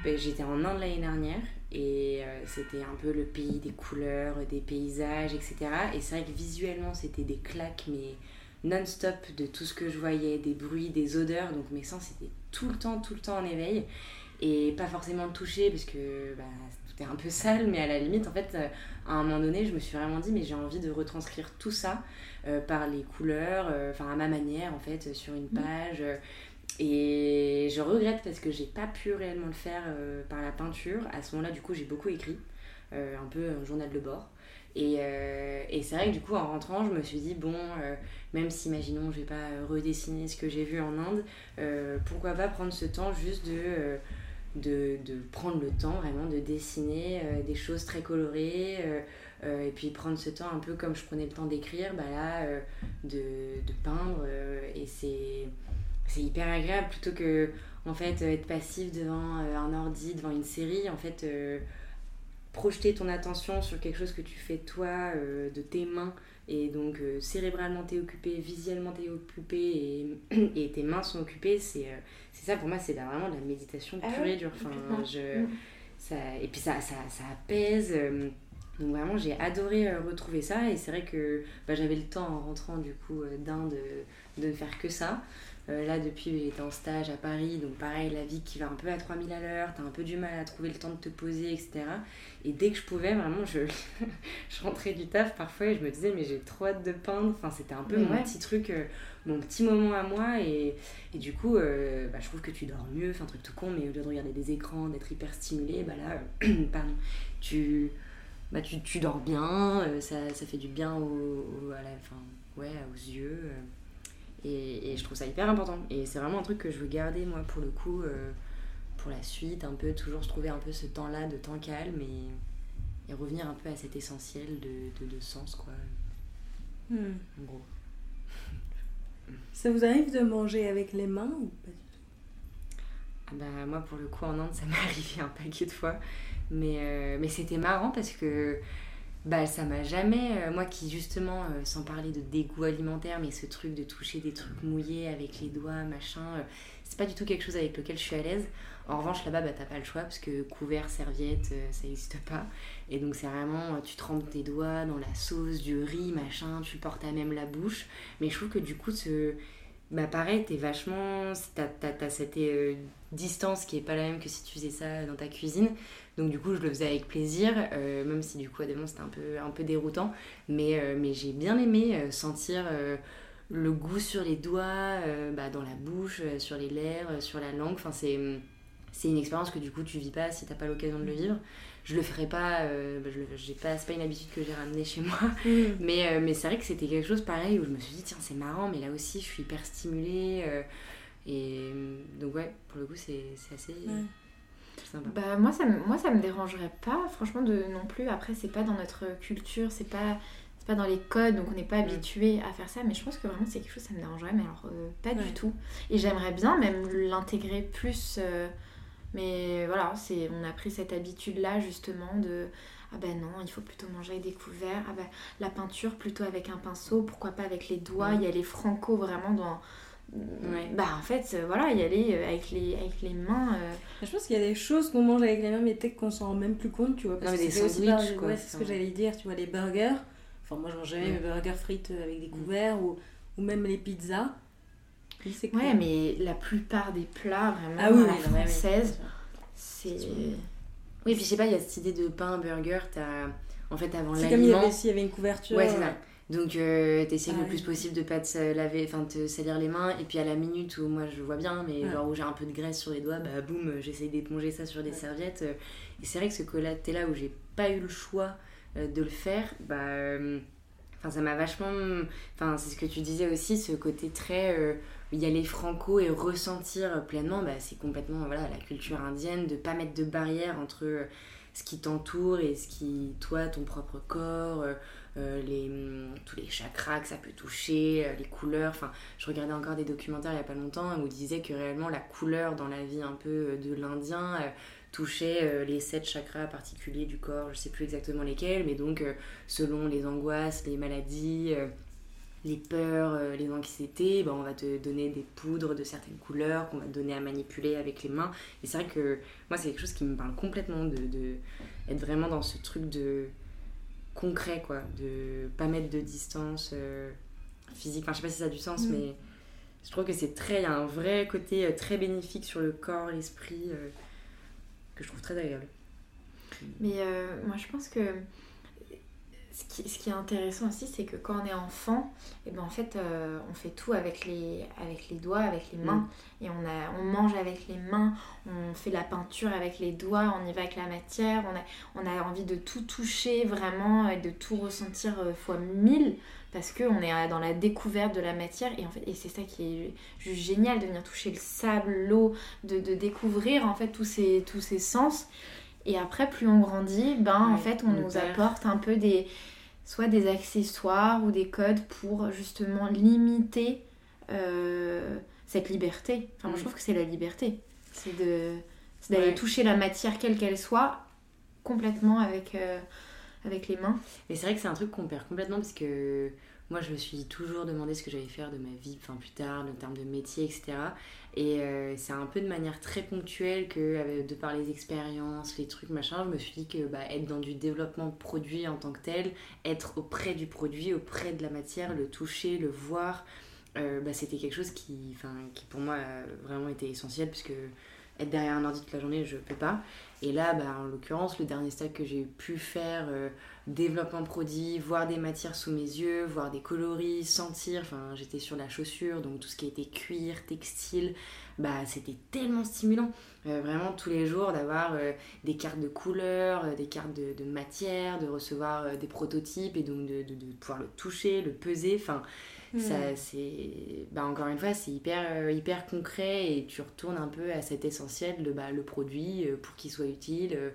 ben, j'étais en Inde l'année dernière et c'était un peu le pays des couleurs des paysages etc et c'est vrai que visuellement c'était des claques mais non-stop de tout ce que je voyais des bruits des odeurs. Donc mes sens étaient tout le temps tout le temps en éveil. Et pas forcément le toucher parce que bah, tout est un peu <laughs> sale mais à la limite en fait euh, à un moment donné je me suis vraiment dit mais j'ai envie de retranscrire tout ça euh, par les couleurs euh, enfin à ma manière en fait sur une mmh. page et je regrette parce que j'ai pas pu réellement le faire par la peinture à ce moment là du coup j'ai beaucoup écrit un peu un journal de bord et, et c'est vrai que du coup, en rentrant, je me suis dit, bon, même si, imaginons, je vais pas redessiner ce que j'ai vu en Inde, pourquoi pas prendre ce temps juste de de, prendre le temps vraiment de dessiner euh, des choses très colorées euh, euh, et puis prendre ce temps un peu comme je prenais le temps d'écrire, bah là, de, de, peindre et c'est, c'est hyper agréable plutôt que en fait être passif devant un ordi, devant une série, en fait projeter ton attention sur quelque chose que tu fais toi de tes mains et donc cérébralement t'es occupé, visuellement t'es occupé et, <clears throat> et, tes mains sont occupées, c'est c'est ça pour moi c'est vraiment de la méditation ah pure et dure. Enfin je mm. ça et puis ça ça, ça apaise euh, donc vraiment j'ai adoré euh, retrouver ça. Et c'est vrai que bah, j'avais le temps en rentrant du coup euh, d'Inde de ne faire que ça. euh, là, depuis, j'étais en stage à Paris, donc pareil, la vie qui va un peu à 3000 à l'heure, t'as un peu du mal à trouver le temps de te poser, etc. Et dès que je pouvais, vraiment, je, <laughs> je rentrais du taf parfois et je me disais, mais j'ai trop hâte de peindre. Enfin, c'était un peu mon petit truc, euh, mon petit moment à moi. Et, et du coup, euh, bah, je trouve que tu dors mieux, enfin, un truc tout con, mais au lieu de regarder des écrans, d'être hyper stimulé, bah là, <clears throat> pardon, tu, bah, tu, tu dors bien, ça, ça fait du bien au, à la, fin, ouais, aux yeux. Et, et, je trouve ça hyper important. Et c'est vraiment un truc que je veux garder, moi, pour le coup, euh, pour la suite, un peu, toujours se trouver un peu ce temps-là de temps calme et, et, revenir un peu à cet essentiel de, de, de sens, quoi. Hmm. En gros. <laughs> Ça vous arrive de manger avec les mains ou pas du tout? Ah bah, Moi, pour le coup, en Inde, ça <laughs> m'est arrivé un paquet de fois. Mais, euh, mais c'était marrant parce que bah ça m'a jamais euh, moi qui justement euh, sans parler de dégoût alimentaire mais ce truc de toucher des trucs mouillés avec les doigts machin euh, c'est pas du tout quelque chose avec lequel je suis à l'aise. En revanche là-bas bah t'as pas le choix parce que couvert serviette ça n'existe pas. Et donc c'est vraiment tu trempes tes doigts dans la sauce du riz machin tu portes à même la bouche. Mais je trouve que du coup ce bah pareil t'es vachement t'as, cette distance qui est pas la même que si tu faisais ça dans ta cuisine donc du coup, je le faisais avec plaisir, euh, même si du coup, à des moments, c'était un peu, un peu déroutant. Mais, euh, mais j'ai bien aimé euh, sentir le goût sur les doigts, bah, dans la bouche, sur les lèvres, sur la langue. Enfin, c'est, c'est une expérience que du coup, tu vis pas si t'as pas l'occasion de le vivre. Je le ferai pas, bah, je, j'ai pas, c'est pas une habitude que j'ai ramenée chez moi. Mm. Mais, mais c'est vrai que c'était quelque chose pareil où je me suis dit, tiens, c'est marrant, mais là aussi, je suis hyper stimulée. et donc ouais, pour le coup, c'est, c'est Bah, moi, ça, moi, ça me dérangerait pas, franchement, de non plus. Après, c'est pas dans notre culture, c'est pas, pas dans les codes, donc on n'est pas habitué à faire ça. Mais je pense que vraiment, c'est quelque chose, ça me dérangerait, mais alors euh, pas du tout. Et j'aimerais bien même l'intégrer plus. Euh, mais voilà, c'est on a pris cette habitude-là, justement, de ah ben non, il faut plutôt manger avec des couverts. Ah ben la peinture plutôt avec un pinceau, pourquoi pas avec les doigts. Il y a les franco vraiment dans bah en fait, euh, voilà, y aller euh, avec les, avec les mains. Euh. Je pense qu'il y a des choses qu'on mange avec les mains, mais peut-être qu'on s'en rend même plus compte, tu vois. Parce que des sandwichs, quoi. c'est ce que j'allais dire, tu vois, les burgers. Enfin, moi, je mange jamais mes burgers frites avec des couverts ou, ou même les pizzas. ouais, mais la plupart des plats, vraiment, ah, oui, la française, c'est. Oui, puis je sais pas, il y a cette idée de pain, burger, t'as. En fait, avant l'aliment. C'est comme il y, avait, il y avait une couverture. Ouais, c'est ça. Donc euh, t'essayes le plus possible de pas te laver, enfin te salir les mains. Et puis à la minute où moi je vois bien, mais genre où j'ai un peu de graisse sur les doigts, bah boum, j'essaye d'éponger ça sur des serviettes. Euh. Et c'est vrai que ce côté là où j'ai pas eu le choix euh, de le faire, bah euh, enfin ça m'a vachement, enfin c'est ce que tu disais aussi, ce côté très y aller franco et ressentir pleinement, bah, c'est complètement voilà, la culture indienne, de pas mettre de barrière entre ce qui t'entoure et ce qui, toi, ton propre corps, euh, hum, tous les chakras que ça peut toucher, euh, les couleurs. Enfin, je regardais encore des documentaires il n'y a pas longtemps où disait que réellement la couleur dans la vie un peu euh, de l'Indien touchait les sept chakras particuliers du corps, je sais plus exactement lesquels, mais donc selon les angoisses, les maladies, les peurs, les anxiétés, ben, on va te donner des poudres de certaines couleurs qu'on va te donner à manipuler avec les mains. Et c'est vrai que moi, c'est quelque chose qui me parle complètement de, de être vraiment dans ce truc de concret, quoi, de pas mettre de distance euh, physique. Enfin, je sais pas si ça a du sens, mm. mais je trouve que c'est très. Il y a un vrai côté euh, très bénéfique sur le corps, l'esprit, euh, que je trouve très agréable. Mais moi, je pense que ce qui, est intéressant aussi, c'est que quand on est enfant, et eh ben en fait, euh, on fait tout avec les, avec les doigts, avec les mains. Mm. Et on, a, on mange avec les mains, on fait la peinture avec les doigts, on y va avec la matière. On a, on a envie de tout toucher vraiment et de tout ressentir euh, fois mille parce qu'on est dans la découverte de la matière. Et, en fait, et c'est ça qui est juste génial de venir toucher le sable, l'eau, de, de, découvrir en fait tous ces, tous ces sens. Et après, plus on grandit, ben en fait, on, nous apporte un peu des soit des accessoires ou des codes pour justement limiter euh, cette liberté. Enfin, moi, je mm. trouve que c'est la liberté. C'est de d'aller toucher la matière quelle qu'elle soit complètement avec, euh, avec les mains. Mais c'est vrai que c'est un truc qu'on perd complètement parce que moi, je me suis toujours demandé ce que j'allais faire de ma vie, enfin plus tard, en termes de métier, etc. Et euh, c'est un peu de manière très ponctuelle que, euh, de par les expériences, les trucs, machin, je me suis dit que bah, être dans du développement produit en tant que tel, être auprès du produit, auprès de la matière, le toucher, le voir, euh, bah, c'était quelque chose qui, qui pour moi vraiment été essentiel puisque être derrière un ordi toute la journée, je peux pas. Et là, bah, en l'occurrence, le dernier stack que j'ai pu faire, développement produit, voir des matières sous mes yeux, voir des coloris, sentir, enfin j'étais sur la chaussure, donc tout ce qui était cuir, textile, bah c'était tellement stimulant. Euh, vraiment tous les jours d'avoir euh, des cartes de couleurs, des cartes de, de, matière, de recevoir des prototypes et donc de, de, de, pouvoir le toucher, le peser, enfin ça, c'est, bah, encore une fois, c'est hyper, euh, hyper concret et tu retournes un peu à cet essentiel de bah, le produit, euh, pour qu'il soit utile, euh,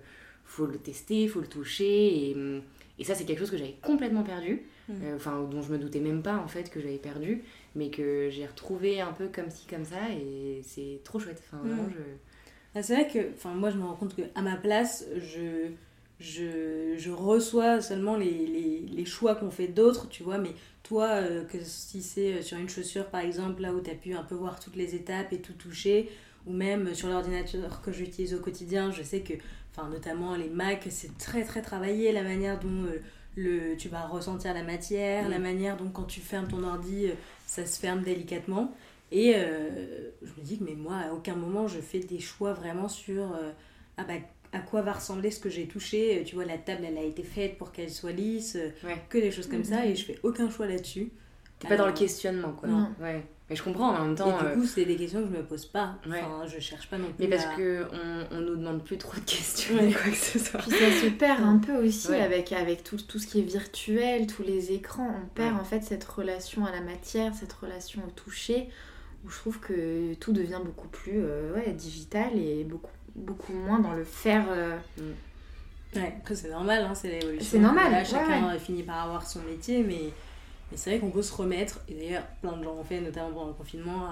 faut le tester, faut le toucher. Et, mm, et ça, c'est quelque chose que j'avais complètement perdu, mm. enfin, dont je me doutais même pas en fait que j'avais perdu, mais que j'ai retrouvé un peu comme ci, comme ça, et c'est trop chouette. Enfin, vraiment, mm. je... Ah, c'est vrai que moi, je me rends compte qu'à ma place, je je, je, reçois seulement les, les, les choix qu'on fait d'autres, tu vois, mais toi, euh, que si c'est euh, sur une chaussure par exemple, là où tu as pu un peu voir toutes les étapes et tout toucher, ou même sur l'ordinateur que j'utilise au quotidien, je sais que, enfin notamment les Mac, c'est très très travaillé la manière dont euh, le, tu vas ressentir la matière, la mm. manière dont quand tu fermes ton ordi, ça se ferme délicatement. Et je me dis que mais moi, à aucun moment, je fais des choix vraiment sur... ah bah à quoi va ressembler ce que j'ai touché. Euh, tu vois, la table, elle a été faite pour qu'elle soit lisse, euh, que des choses comme ça, mhm. et je fais aucun choix là-dessus. T'es pas dans le questionnement, quoi. Non. Ouais. Mais je comprends en même temps. Et du euh, coup, c'est des questions que je me pose pas. Enfin, je cherche pas non plus. Mais parce que on, on nous demande plus trop de questions, <laughs> quoi que ce soit. Puis ça se perd un peu aussi avec, avec tout, tout ce qui est virtuel, tous les écrans. On perd en fait cette relation à la matière, cette relation au toucher, où je trouve que tout devient beaucoup plus ouais, digital et beaucoup beaucoup moins dans le faire. Euh, mm. Ouais, après c'est normal, hein, c'est l'évolution. C'est normal. chacun finit par avoir son métier, mais, mais c'est vrai qu'on peut se remettre, et d'ailleurs plein de gens ont fait, notamment pendant le confinement,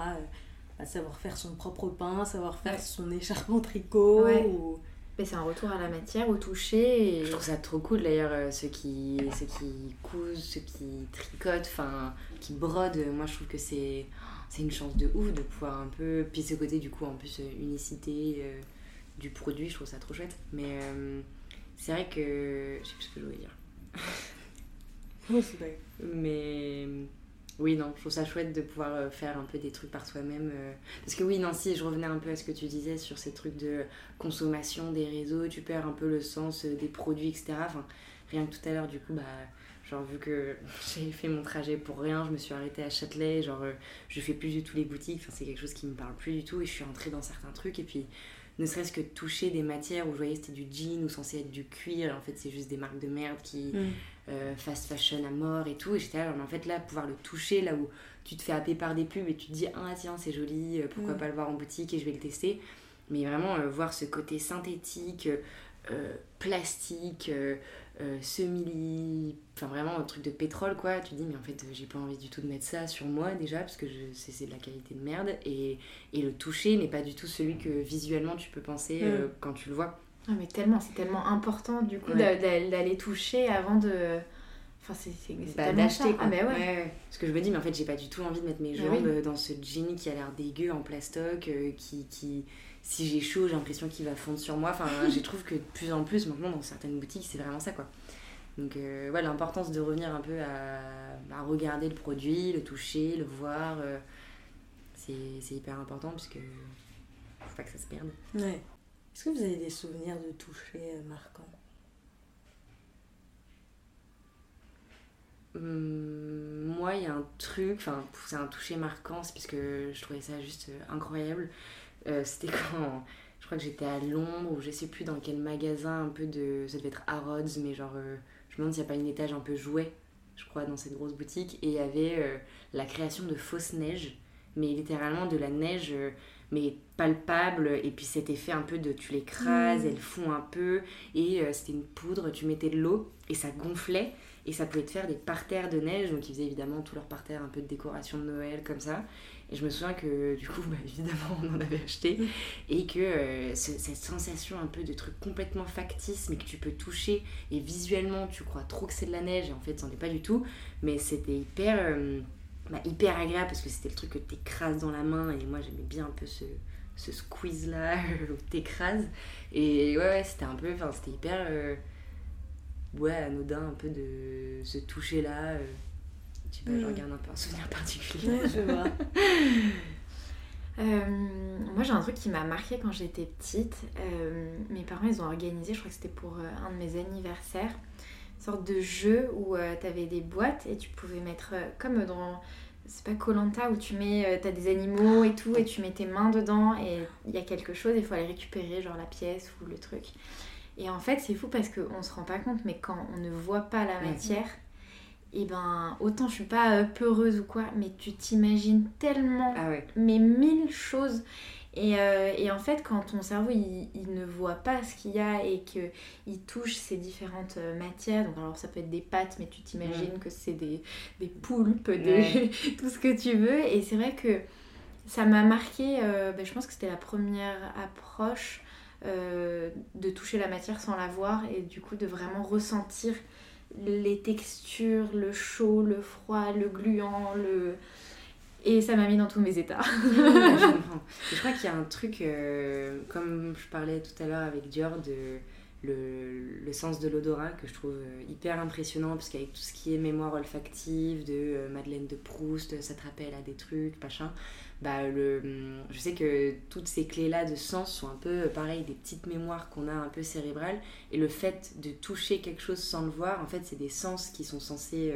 à, savoir faire son propre pain, savoir faire son écharpe en tricot. Ou... Mais c'est un retour à la matière, au toucher. Et... Je trouve ça trop cool d'ailleurs, euh, ceux, qui, ceux qui cousent, ceux qui tricotent, enfin, qui brodent. Moi je trouve que c'est, c'est une chance de ouf de pouvoir un peu. Puis ce côté du coup, en plus, unicité. Euh, du produit, je trouve ça trop chouette. Mais euh, c'est vrai que. Je sais plus ce que je voulais dire. <laughs> Mais oui, non, je trouve ça chouette de pouvoir euh, faire un peu des trucs par soi-même. Euh. Parce que oui, si je revenais un peu à ce que tu disais sur ces trucs de consommation des réseaux, tu perds un peu le sens des produits, etc. Rien que tout à l'heure, du coup, bah, genre vu que <laughs> j'ai fait mon trajet pour rien, je me suis arrêtée à Châtelet, genre je fais plus du tout les boutiques, enfin, c'est quelque chose qui me parle plus du tout et je suis entrée dans certains trucs et puis ne serait-ce que toucher des matières où je voyais c'était du jean ou censé être du cuir, en fait c'est juste des marques de merde qui, mm. fast fashion à mort et tout. Et j'étais là, en fait, là, pouvoir le toucher, là où tu te fais happer par des pubs et tu te dis, ah tiens, c'est joli, pourquoi mm. pas le voir en boutique et je vais le tester. Mais vraiment, voir ce côté synthétique, plastique, euh, semi enfin vraiment un truc de pétrole quoi tu te dis mais en fait j'ai pas envie du tout de mettre ça sur moi déjà parce que c'est de la qualité de merde et, et le toucher n'est pas du tout celui que visuellement tu peux penser euh, mm. quand tu le vois ah, mais tellement c'est tellement important du coup d'aller toucher avant de Enfin, c'est bah, d'acheter quoi. Ah, ouais. Parce que je me dis, mais en fait, j'ai pas du tout envie de mettre mes jambes dans ce jean qui a l'air dégueu en plastoc, euh, qui, qui, si j'ai chaud, j'ai l'impression qu'il va fondre sur moi. Enfin, <laughs> je trouve que de plus en plus, maintenant, dans certaines boutiques, c'est vraiment ça, quoi. Donc, euh, ouais, l'importance de revenir un peu à, regarder le produit, le toucher, le voir, euh, c'est hyper important, puisque faut pas que ça se perde. Ouais. Est-ce que vous avez des souvenirs de toucher euh, marquants? Hum, moi, il y a un truc, enfin, c'est un toucher marquant, c'est parce que je trouvais ça juste incroyable. Euh, c'était <laughs> quand je crois que j'étais à Londres ou je sais plus dans quel magasin un peu de ça devait être Harrods mais genre euh, je me demande s'il n'y a pas une étage un peu jouet je crois dans cette grosse boutique et il y avait euh, la création de fausses neiges mais littéralement de la neige mais palpable et puis cet effet un peu de tu l'écrases mmh. elle fond un peu et c'était une poudre tu mettais de l'eau et ça gonflait et ça pouvait te faire des parterres de neige donc ils faisaient évidemment tout leur parterre un peu de décoration de Noël comme ça et je me souviens que du coup, <laughs> bah, évidemment, on en avait acheté. Et que euh, cette sensation un peu de truc complètement factice, mais que tu peux toucher. Et visuellement, tu crois trop que c'est de la neige. Et en fait, c'en est pas du tout. Mais c'était hyper, euh, bah, hyper agréable parce que c'était le truc que t'écrases dans la main. Et moi, j'aimais bien un peu ce, ce squeeze-là <laughs> où t'écrases. Et ouais, ouais c'était un peu. Enfin, c'était hyper. Euh, ouais, anodin un peu de ce toucher-là. Je sais pas, je hmm. regarde un peu un souvenir <laughs> particulier. je vois. Euh, moi j'ai un truc qui m'a marqué quand j'étais petite. Euh, mes parents ils ont organisé, je crois que c'était pour euh, un de mes anniversaires, sorte de jeu où tu avais des boîtes et tu pouvais mettre comme dans c'est pas Colanta où tu mets t'as des animaux et tout et tu mets tes mains dedans et il y a quelque chose il faut aller récupérer genre la pièce ou le truc. Et en fait c'est fou parce qu'on se rend pas compte mais quand on ne voit pas la matière et ben autant je suis pas euh, peureuse ou quoi, mais tu t'imagines tellement, ah mais mille choses. Et, euh, et, en fait, quand ton cerveau il, il ne voit pas ce qu'il y a et qu'il touche ces différentes euh, matières, donc alors ça peut être des pâtes, mais tu t'imagines que c'est des, des, poulpes, des, <laughs> tout ce que tu veux. Et c'est vrai que ça m'a marqué, ben, je pense que c'était la première approche de toucher la matière sans la voir et du coup de vraiment ressentir les textures, le chaud, le froid, le gluant, le... Et ça m'a mis dans tous mes états. je, crois qu'il y a un truc, euh, comme je parlais tout à l'heure avec Dior, de le, le sens de l'odorat que je trouve euh, hyper impressionnant, parce qu'avec tout ce qui est mémoire olfactive, de euh, Madeleine de Proust, ça te rappelle à des trucs, machin bah, le, je sais que toutes ces clés-là de sens sont un peu pareil, des petites mémoires qu'on a un peu cérébrales. Et le fait de toucher quelque chose sans le voir, en fait, c'est des sens qui sont censés,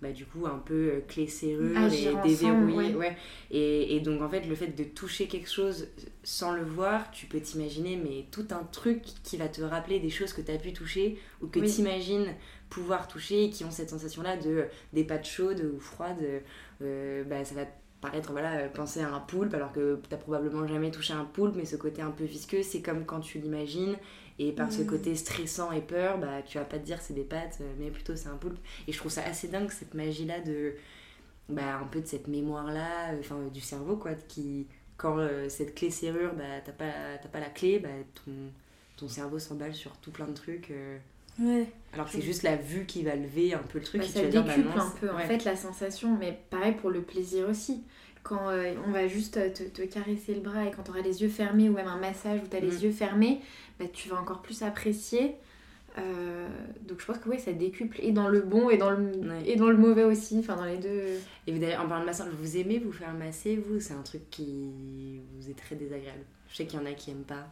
bah, du coup, un peu euh, clé serrure et déverrouiller. Ouais. Et, et, donc, en fait, le fait de toucher quelque chose sans le voir, tu peux t'imaginer, mais tout un truc qui va te rappeler des choses que tu as pu toucher ou que tu imagines pouvoir toucher et qui ont cette sensation-là de des pattes chaudes ou froides. Euh, bah, ça va paraître voilà penser à un poulpe alors que tu probablement jamais touché un poulpe mais ce côté un peu visqueux c'est comme quand tu l'imagines et par ce mm. côté stressant et peur bah tu vas pas te dire c'est des pattes euh, mais plutôt c'est un poulpe et je trouve ça assez dingue cette magie là de bah un peu de cette mémoire là euh, du cerveau quoi qui quand cette clé serrure bah t'as pas pas la clé bah ton ton cerveau s'emballe sur tout plein de trucs Ouais. Alors que c'est juste la vue qui va lever un peu le truc. Bah, ça décuple un peu en fait la sensation, mais pareil pour le plaisir aussi. Quand euh, on va juste euh, te, te, caresser le bras et quand tu auras les yeux fermés ou même un massage où tu as les mm. yeux fermés, bah, tu vas encore plus apprécier. Euh, donc je pense que oui, ça décuple et dans le bon et dans le, et dans le mauvais aussi, enfin dans les deux. Et vous d'ailleurs, en parlant de massage, vous aimez vous faire masser, vous? C'est un truc qui vous est très désagréable. Je sais qu'il y en a qui aiment pas.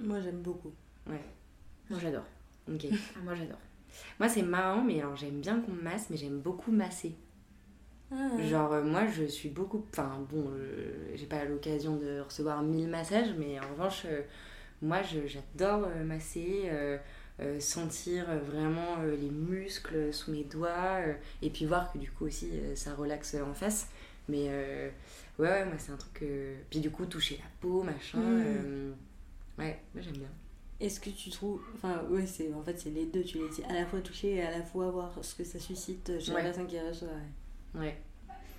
Moi j'aime beaucoup. Ouais. Moi j'adore. Ok. <laughs> Ah, moi j'adore. Moi c'est marrant, mais alors j'aime bien qu'on me masse, mais j'aime beaucoup masser. Ah. Genre euh, moi je suis beaucoup... Enfin bon, euh, j'ai pas l'occasion de recevoir mille massages, mais en revanche, euh, moi j'adore masser. sentir vraiment les muscles sous mes doigts et puis voir que du coup aussi ça relaxe en face. Mais ouais, ouais, moi c'est un truc. Puis du coup, toucher la peau, machin. Mm. Ouais, moi j'aime bien. Est-ce que tu trouves. Enfin, ouais, c'est, en fait, c'est les deux. Tu les dis à la fois toucher et à la fois voir ce que ça suscite chez la personne qui reçoit. Ouais.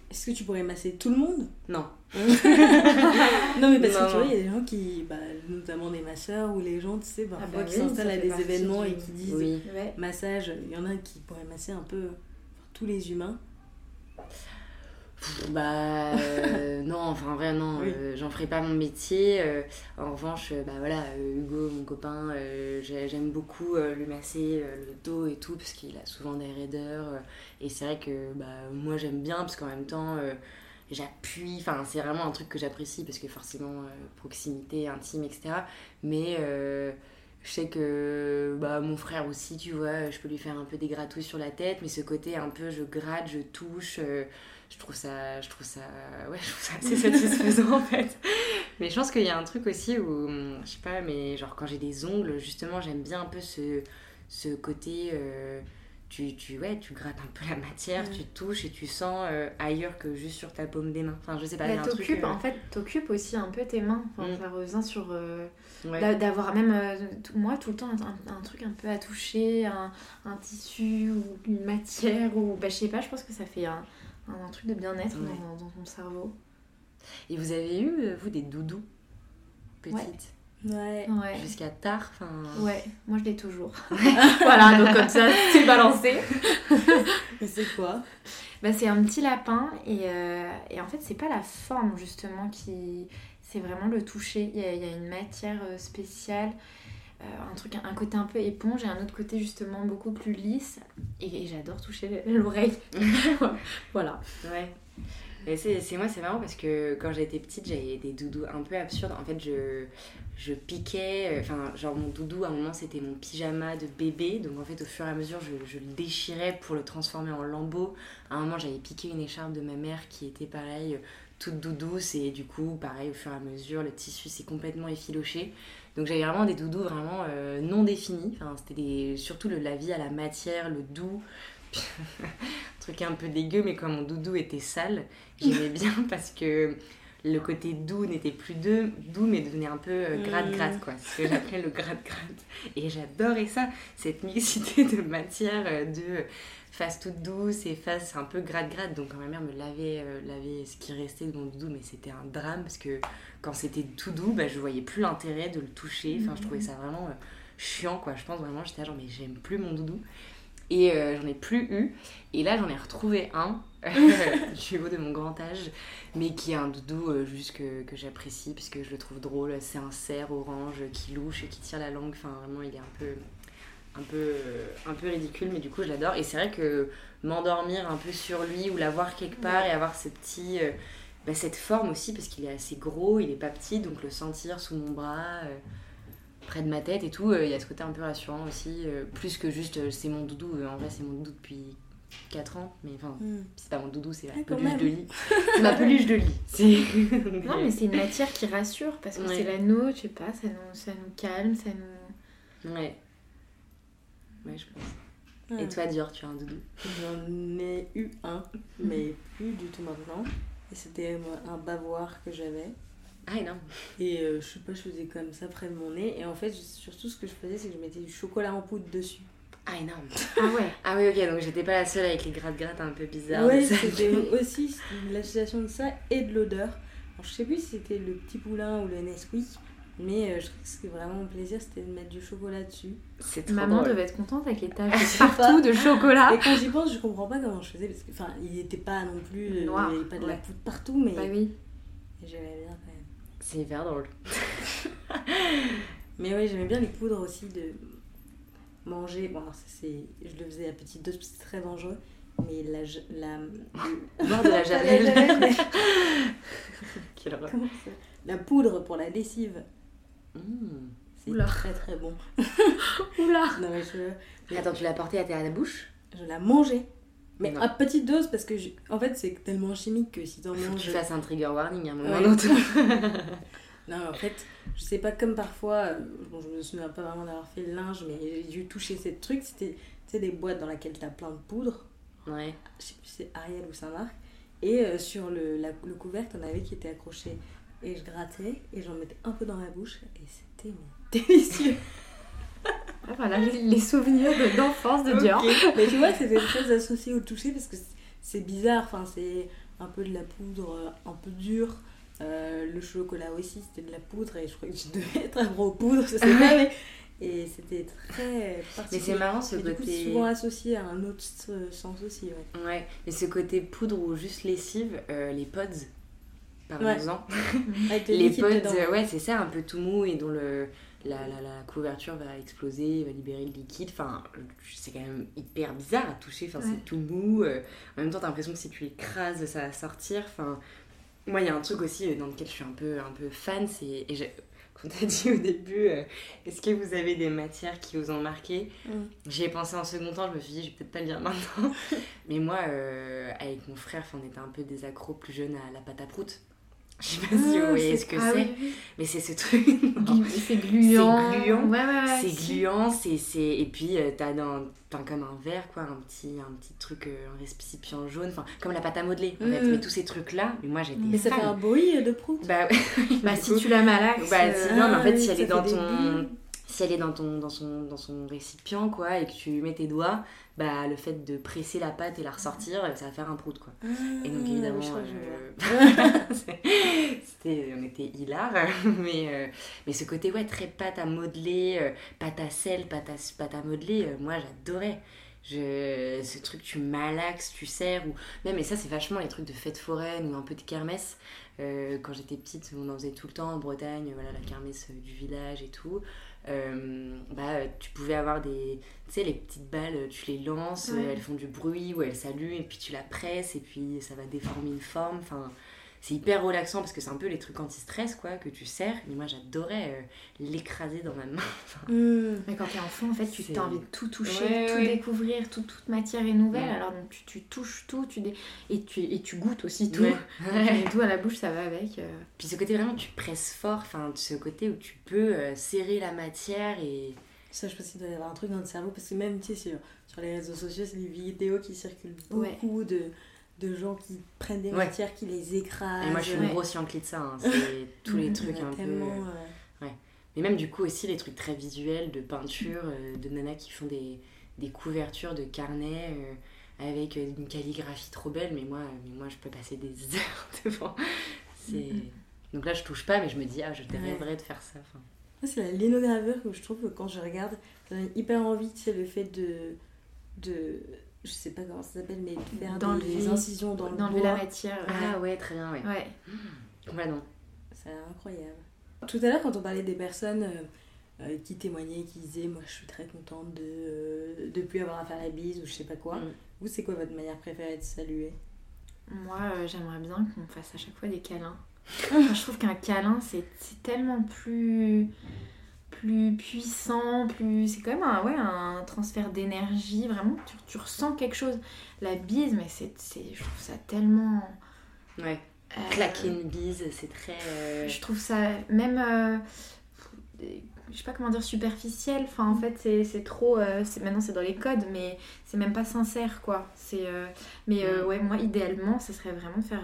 Est-ce que tu pourrais masser tout le monde? Non. <laughs> non, mais parce que tu vois, il y a des gens qui, bah, notamment des masseurs ou les gens, tu sais, parfois ah bah qui s'installent à des événements et qui disent massage. Il y en a qui pourraient masser un peu tous les humains. Bah euh, non, enfin vrai non, euh, j'en ferai pas mon métier. Euh, en revanche, bah voilà, Hugo, mon copain, j'aime beaucoup lui masser le dos et tout parce qu'il a souvent des raideurs. et c'est vrai que bah, moi j'aime bien parce qu'en même temps j'appuie, enfin c'est vraiment un truc que j'apprécie parce que forcément proximité, intime, etc. Mais je sais que bah, mon frère aussi, tu vois, je peux lui faire un peu des gratouilles sur la tête, mais ce côté un peu je gratte, je touche je trouve ça je trouve ça ouais <laughs> je trouve ça assez satisfaisant en fait mais je pense qu'il y a un truc aussi où je sais pas mais genre quand j'ai des ongles justement j'aime bien un peu ce ce côté euh, tu, tu, ouais, tu grattes un peu la matière, tu touches et tu sens euh, ailleurs que juste sur ta paume des mains. Enfin, je sais pas. Bah, t'occupes, euh, en fait, t'occupes aussi un peu tes mains. Enfin, mm. Ça revient sur. D'avoir même, moi, tout le temps, un, truc un peu à toucher, un, un tissu ou une matière, ou bah, je sais pas, je pense que ça fait un, un, truc de bien-être dans, dans, ton cerveau. Et vous avez eu, euh, vous, des doudous petites Ouais. Jusqu'à tard, enfin. Ouais, moi je l'ai toujours. <laughs> voilà, donc comme ça, <laughs> c'est balancé. <laughs> Mais c'est quoi? Bah, C'est un petit lapin et, euh, et en fait, c'est pas la forme justement qui. C'est vraiment le toucher. Il y a, il y a une matière euh, spéciale euh, un truc, un côté un peu éponge et un autre côté justement beaucoup plus lisse. Et, j'adore toucher <laughs> l'oreille. <laughs> voilà. Ouais. Et c'est moi, c'est marrant parce que quand j'étais petite, j'avais des doudous un peu absurdes. En fait, je, je piquais, euh, enfin, genre mon doudou, à un moment, c'était mon pyjama de bébé. Donc, en fait, au fur et à mesure, je, je le déchirais pour le transformer en lambeau. À un moment, j'avais piqué une écharpe de ma mère qui était pareil, toute doudouce. Et du coup, pareil, au fur et à mesure, le tissu s'est complètement effiloché. Donc j'avais vraiment des doudous vraiment euh, non définis. Enfin, c'était surtout le, la vie à la matière, le doux. <laughs> un truc un peu dégueu, mais comme mon doudou était sale, j'aimais bien <laughs> parce que le côté doux n'était plus de, doux, mais devenait un peu euh, gratte-gratte, quoi. Ce que j'appelais le gratte-gratte. Et j'adorais ça, cette mixité de matière, euh, de face toute douce et face un peu gratte-gratte. Donc quand ma mère me lavait, lavait ce qui restait de mon doudou, mais c'était un drame parce que quand c'était tout doux, bah, je voyais plus l'intérêt de le toucher. Enfin, je trouvais ça vraiment euh, chiant, quoi. Je pense vraiment, j'étais genre, mais j'aime plus mon doudou. Et euh, j'en ai plus eu. Et là, j'en ai retrouvé un, <laughs> <laughs> du haut de mon grand âge, mais qui est un doudou euh, juste que, que j'apprécie, puisque je le trouve drôle. C'est un cerf orange qui louche et qui tire la langue. Enfin, vraiment, il est un peu, un peu, un peu ridicule, mais du coup, je l'adore. Et c'est vrai que m'endormir un peu sur lui ou l'avoir quelque part et avoir ce petit bah, cette forme aussi, parce qu'il est assez gros, il est pas petit, donc le sentir sous mon bras, euh, près de ma tête et tout, euh, il y a ce côté un peu rassurant aussi, euh, plus que juste c'est mon doudou, en vrai c'est mon doudou depuis 4 ans, mais enfin, hmm. c'est pas mon doudou, c'est ma peluche de lit. c'est ma peluche de lit. <laughs> non, mais c'est une matière qui rassure, parce que c'est la nôtre, je sais pas, ça nous, ça nous calme, ça nous... Ouais. Ouais, je pense. Et toi, Dior, tu as un doudou J'en ai eu un, mais plus du tout maintenant. Et c'était un bavoir que j'avais. Ah non. Et euh, je sais pas, je faisais comme ça près de mon nez. Et en fait, surtout ce que je faisais, c'est que je mettais du chocolat en poudre dessus. Ah énorme. Ah ouais. <laughs> ah oui, ok, donc j'étais pas la seule avec les gratte-gratte un peu bizarres. Oui, c'était <laughs> aussi l'association de ça et de l'odeur. Je sais plus si c'était le petit poulain ou le Nesquik. Mais euh, je trouve que ce qui vraiment mon plaisir, c'était de mettre du chocolat dessus. C'est Maman devait être contente avec les taches partout de chocolat. Et quand j'y pense, je comprends pas comment je faisais. Parce que, enfin, il n'était pas non plus. Euh, Noir. Il n'y avait pas de la poudre partout, mais. Bah oui. J'aimais bien quand même. C'est hyper drôle. <laughs> mais oui, j'aimais bien les poudres aussi de manger. Bon, c'est, je le faisais à petite dose parce que c'est très dangereux. Mais la. la <laughs> boire de la <laughs> javel. la poudre pour la lessive Mmh, c'est très très bon. <laughs> Oula non, mais je... Attends, tu l'as porté à ta bouche? Je l'ai mangé. Mais à petite dose parce que en fait c'est tellement chimique que si t'en manges. tu fasses un trigger warning à un moment ouais. <laughs> non, en fait, je sais pas, comme parfois, bon, je me souviens pas vraiment d'avoir fait le linge, mais j'ai dû toucher ces trucs. C'était des boîtes dans lesquelles tu as plein de poudre. Ouais. Je sais plus si c'est Ariel ou Saint-Marc. Et sur le, la, le couvercle, on avait qui était accroché. Et je grattais et j'en mettais un peu dans ma bouche. Et c'était <laughs> délicieux. Ah, voilà les, souvenirs d'enfance de, Dior. Mais tu vois, c'était très associé au toucher parce que c'est bizarre. Enfin, c'est un peu de la poudre euh, un peu dure. Euh, le chocolat aussi, c'était de la poudre et je crois que je devais être un gros poudre, je sais pas, mais... Et c'était très particulier. Mais c'est marrant ce côté. Du souvent associé à un autre sens aussi, ouais. Ouais, et ce côté poudre ou juste lessive, euh, les pods, par exemple. <laughs> les pods, ouais, c'est ça, un peu tout mou et dont le, la, la, la, couverture va exploser, va libérer le liquide. Enfin, c'est quand même hyper bizarre à toucher. Enfin, c'est tout mou. Euh, en même temps, t'as l'impression que si tu l'écrases, ça va sortir. Enfin, moi, il y a un truc aussi euh, dans lequel je suis un peu, un peu fan. C'est, et <laughs> quand t'as dit au début, euh, est-ce que vous avez des matières qui vous ont marqué? Mm. J'y ai pensé en second temps, je me suis dit, je vais peut-être pas le dire maintenant. <laughs> Mais moi, avec mon frère, on était un peu des accros plus jeunes à la pâte à prout. <laughs> Je sais pas si vous ah, voyez ce que ah c'est, mais c'est ce truc. <laughs> c'est gluant. C'est gluant. Ouais, ouais, c'est gluant, c'est, et puis euh, t'as, dans, comme un verre, quoi, un petit, un petit truc, euh, un récipient jaune, enfin, comme la pâte à modeler, en fait. Mm. Mais tous ces trucs-là, mais moi j'étais. Mais ça fait un bruit de prout. Bah, <laughs> bah si tu la malaxes. Bah, si, non, mais en fait, ah si elle est dans ton si elle est dans, ton, dans, son, dans son récipient quoi et que tu mets tes doigts bah le fait de presser la pâte et la ressortir ça va faire un prout quoi ah, et donc évidemment euh, <laughs> c'était on était hilar <laughs> mais euh, mais ce côté ouais très pâte à modeler euh, pâte à sel pâte à, pâte à modeler moi j'adorais je, ce truc tu malaxes, tu sers, ou même, et ça c'est vachement les trucs de fête foraine ou un peu de kermesse. quand j'étais petite, on en faisait tout le temps en Bretagne, voilà, la kermesse du village et tout. Euh, bah, tu pouvais avoir des. Tu sais, les petites balles, tu les lances, elles font du bruit ou elles s'allument, et puis tu la presses, et puis ça va déformer une forme. Enfin, c'est hyper relaxant parce que c'est un peu les trucs anti-stress quoi que tu sers. Mais moi j'adorais euh, l'écraser dans ma main. Mmh. mais quand t'es enfant en fait tu as envie de tout toucher tout découvrir toute matière est nouvelle. Alors donc tu, tu, touches tout tu et tu et tu goûtes aussi tout. <laughs> Et tout à la bouche ça va avec euh. puis ce côté vraiment tu presses fort enfin ce côté où tu peux euh, serrer la matière et ça je pense qu'il doit y avoir un truc dans le cerveau parce que même tu sais sur, sur les réseaux sociaux c'est des vidéos qui circulent beaucoup de de gens qui prennent des matières, qui les écrasent. Et moi, je suis une grosse yankee de ça. Hein. C'est <laughs> tous les trucs un peu. Ouais. Mais même du coup, aussi les trucs très visuels de peinture, euh, de nanas qui font des, des couvertures de carnets euh, avec euh, une calligraphie trop belle. Mais moi, mais moi je peux passer des <laughs> heures devant. C'est... Donc là, je touche pas, mais je me dis, ah, je rêverais de faire ça. Enfin... C'est la linogravure que je trouve que quand je regarde, ça donne hyper envie, sais, le fait de. de je sais pas comment ça s'appelle, mais faire dans des incisions dans, dans le la matière. Ah ouais, très bien, ouais. Ouais. <gasps> Mmh. non. C'est incroyable. Tout à l'heure, quand on parlait des personnes euh, euh, qui témoignaient, qui disaient Moi, je suis très contente de ne euh, plus avoir à faire la bise ou je sais pas quoi. Mmh. Vous, c'est quoi votre manière préférée de saluer? Moi, j'aimerais bien qu'on fasse à chaque fois des câlins. <laughs> je trouve qu'un câlin, c'est tellement plus plus puissant, plus. C'est quand même un, ouais, un transfert d'énergie, vraiment. Tu, tu, ressens quelque chose. La bise, mais c'est, je trouve ça tellement. Ouais. Euh, Claquer une bise, c'est très. Euh, je trouve ça même. Euh, je sais pas comment dire superficiel. Enfin, en fait, c'est trop. c'est maintenant, c'est dans les codes, mais c'est même pas sincère, quoi. C'est. mais ouais, moi, idéalement, ce serait vraiment de faire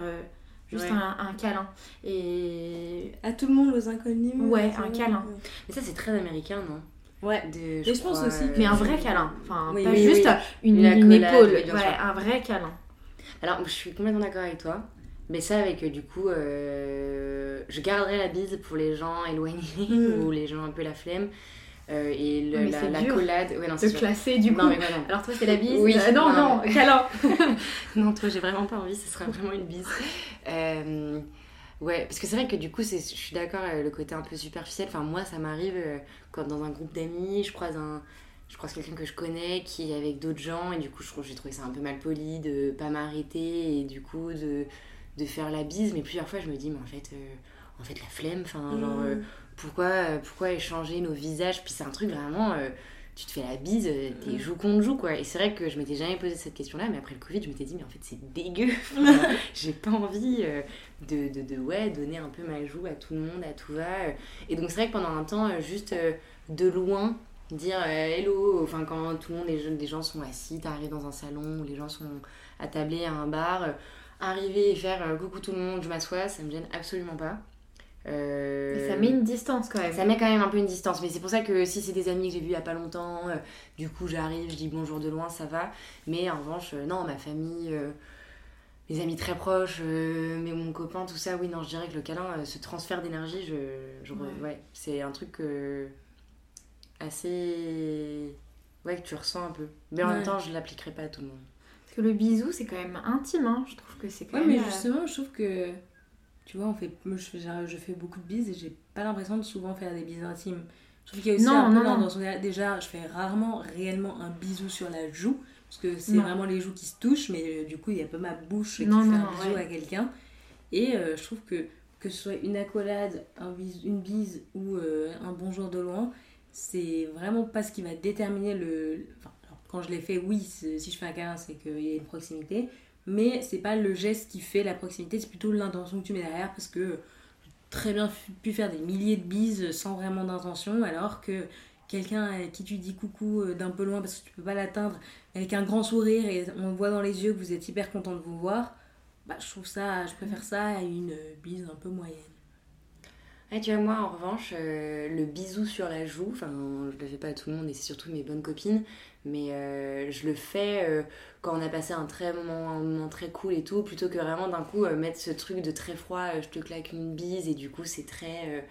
Juste un, câlin. Et... À tout le monde, aux inconnus Ouais, un câlin. Mais ça, c'est très américain, non? Ouais, de, je, pense aussi. Mais un vrai câlin. Enfin, pas juste une, une, épaule. Ouais, un vrai câlin. Alors, je suis complètement d'accord avec toi. Mais ça, avec euh, du coup, euh, je garderai la bise pour les gens éloignés hmm. <laughs> ou les gens un peu la flemme. Euh, et le, la, la collade. Ouais, non, de classer du coup. Non, mais non. Alors toi, c'est la bise Oui. Euh, non, non, câlin. <laughs> <laughs> non, toi, j'ai vraiment pas envie, ce sera vraiment une bise. Euh, ouais, parce que c'est vrai que du coup, je suis d'accord, le côté un peu superficiel. Enfin, moi, ça m'arrive quand dans un groupe d'amis, je croise un. Je croise quelqu'un que je connais qui est avec d'autres gens et du coup j'ai trouvé ça un peu mal poli de pas m'arrêter et du coup de, de faire la bise mais plusieurs fois je me dis mais en fait en fait la flemme enfin genre mmh pourquoi, euh, pourquoi échanger nos visages? Puis c'est un truc vraiment. Euh, tu te fais la bise, euh, t'es joue contre joue, quoi. Et c'est vrai que je m'étais jamais posé cette question-là, mais après le Covid, je m'étais dit, mais en fait, c'est dégueu. <laughs> J'ai pas envie euh, de, de, de, ouais, donner un peu ma joue à tout le monde, à tout va. Et donc, c'est vrai que pendant un temps, juste de loin, dire hello, enfin, quand tout le monde, les, gens sont assis, t'arrives dans un salon, où les gens sont attablés à un bar, arriver et faire coucou tout le monde, je m'assois, ça me gêne absolument pas. Euh... Ça met une distance quand même. Ça met quand même un peu une distance, mais c'est pour ça que si c'est des amis que j'ai vus il y a pas longtemps, euh, du coup j'arrive, je dis bonjour de loin, ça va. Mais en revanche, euh, non, ma famille, euh, mes amis très proches, mais mon copain, tout ça, oui, non, je dirais que le câlin, ce transfert d'énergie, je, je ouais. c'est un truc assez. Ouais, que tu ressens un peu. Mais en même temps, je l'appliquerai pas à tout le monde. Parce que le bisou, c'est quand même intime, hein. je trouve que c'est quand ouais, même. mais justement, je trouve que tu vois, on fait, je, fais, je fais beaucoup de bises et j'ai pas l'impression de souvent faire des bises intimes. Je trouve qu'il y a aussi un peu non, dans Déjà, je fais rarement réellement un bisou sur la joue, parce que c'est vraiment les joues qui se touchent, mais euh, du coup, il y a pas ma bouche qui fait un bisou à quelqu'un. Et euh, je trouve que que ce soit une accolade, un bise, une bise ou euh, un bonjour de loin, c'est vraiment pas ce qui va déterminer le. Enfin, quand je l'ai fait, oui, si je fais un câlin, c'est qu'il y a une proximité mais c'est pas le geste qui fait la proximité, c'est plutôt l'intention que tu mets derrière parce que très bien pu faire des milliers de bises sans vraiment d'intention alors que quelqu'un à qui tu dis coucou euh, d'un peu loin parce que tu peux pas l'atteindre avec un grand sourire et on voit dans les yeux que vous êtes hyper content de vous voir, bah je trouve ça, je préfère ça à une bise un peu moyenne. Ouais, tu vois, moi en revanche, euh, le bisou sur la joue, enfin je le fais pas à tout le monde et c'est surtout mes bonnes copines, mais euh, je le fais euh, quand on a passé un très moment, un très cool et tout, plutôt que vraiment d'un coup euh, mettre ce truc de très froid, je te claque une bise et du coup c'est très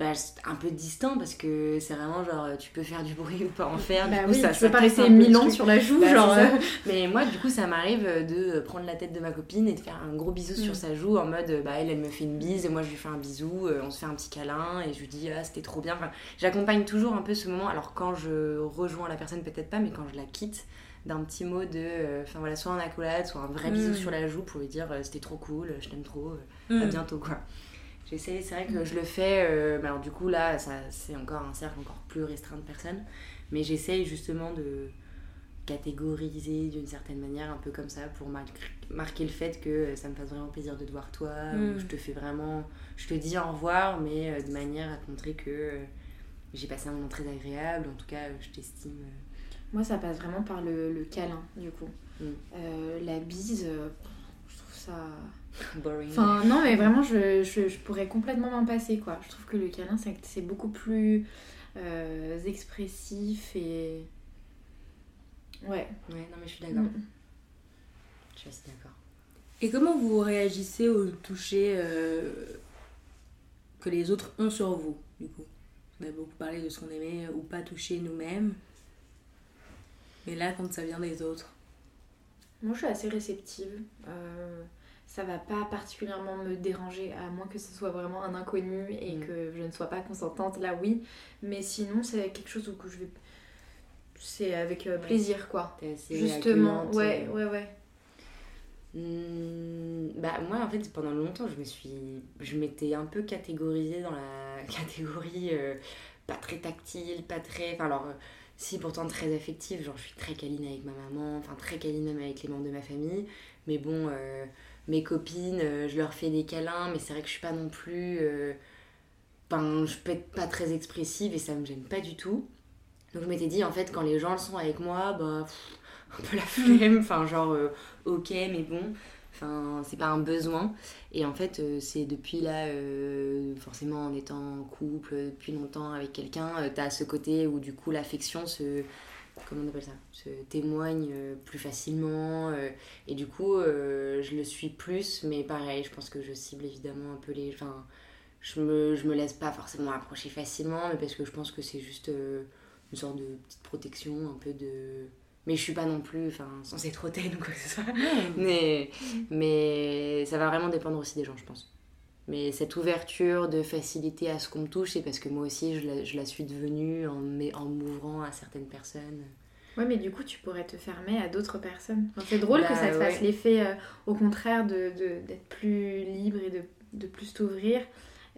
bah, un peu distant parce que c'est vraiment genre tu peux faire du bruit <laughs> ou pas en faire. Bah du coup, oui, ça, tu peux pas rester mille ans sur la joue bah, genre <laughs> mais moi du coup ça m'arrive de prendre la tête de ma copine et de faire un gros bisou sur mm. sa joue en mode bah elle elle me fait une bise et moi je lui fais un bisou on se fait un petit câlin et je lui dis ah c'était trop bien. Enfin, j'accompagne toujours un peu ce moment. Alors quand je rejoins la personne peut-être pas mais quand je la quitte d'un petit mot de enfin voilà soit en accolade soit un vrai bisou mm. sur la joue pour lui dire c'était trop cool je t'aime trop à mm. bientôt quoi J'essaie, c'est vrai que je le fais, euh, alors du coup là, ça, c'est encore un cercle encore plus restreint de personnes, mais j'essaye justement de catégoriser d'une certaine manière, un peu comme ça, pour marquer le fait que ça me fasse vraiment plaisir de te voir toi, mm. je te fais vraiment, je te dis au revoir, mais euh, de manière à te montrer que euh, j'ai passé un moment très agréable, en tout cas je t'estime. Moi ça passe vraiment par le, le câlin, du coup. Mm. la bise, je trouve ça Enfin, non, mais vraiment, je, je, je pourrais complètement m'en passer, quoi. Je trouve que le câlin, c'est beaucoup plus euh, expressif et. Ouais. Ouais, non, mais je suis d'accord. Mm. Je suis assez d'accord. Et comment vous réagissez au toucher euh, que les autres ont sur vous, du coup? On a beaucoup parlé de ce qu'on aimait ou pas toucher nous-mêmes. Mais là, quand ça vient des autres Moi, je suis assez réceptive. Euh ça va pas particulièrement me déranger, à moins que ce soit vraiment un inconnu et mm. que je ne sois pas consentante, là oui. Mais sinon, c'est quelque chose où je vais. C'est avec euh, plaisir, quoi. Justement, ouais, ouais, ouais. Hmm, bah moi en fait pendant longtemps je me suis je m'étais un peu catégorisée dans la <laughs> catégorie euh, pas très tactile pas très enfin alors si pourtant très affective genre je suis très câline avec ma maman enfin très câline même avec les membres de ma famille mais bon euh, mes copines, euh, je leur fais des câlins, mais c'est vrai que je suis pas non plus. Euh, enfin, je peux être pas très expressive et ça me gêne pas du tout. Donc je m'étais dit, en fait, quand les gens le sont avec moi, bah, <laughs> un peu la flemme, enfin, genre, euh, ok, mais bon, enfin, c'est pas un besoin. Et en fait, c'est depuis là, forcément en étant en couple depuis longtemps avec quelqu'un, t'as ce côté où du coup l'affection se comment on appelle ça, se témoigne euh, plus facilement. Euh, et du coup, euh, je le suis plus, mais pareil, je pense que je cible évidemment un peu les. Enfin, je me, je me laisse pas forcément approcher facilement, mais parce que je pense que c'est juste une sorte de petite protection, un peu de. Mais je suis pas non plus enfin, censée être hautaine ou quoi que ce soit. <laughs> Mais, mais ça va vraiment dépendre aussi des gens, je pense. Mais cette ouverture de facilité à ce qu'on me touche, c'est parce que moi aussi, je la, je la suis devenue en, en m'ouvrant à certaines personnes. Ouais, mais du coup, tu pourrais te fermer à d'autres personnes. c'est drôle que bah, ça te fasse l'effet, euh, au contraire, d'être de, d'être plus libre et de, de plus t'ouvrir,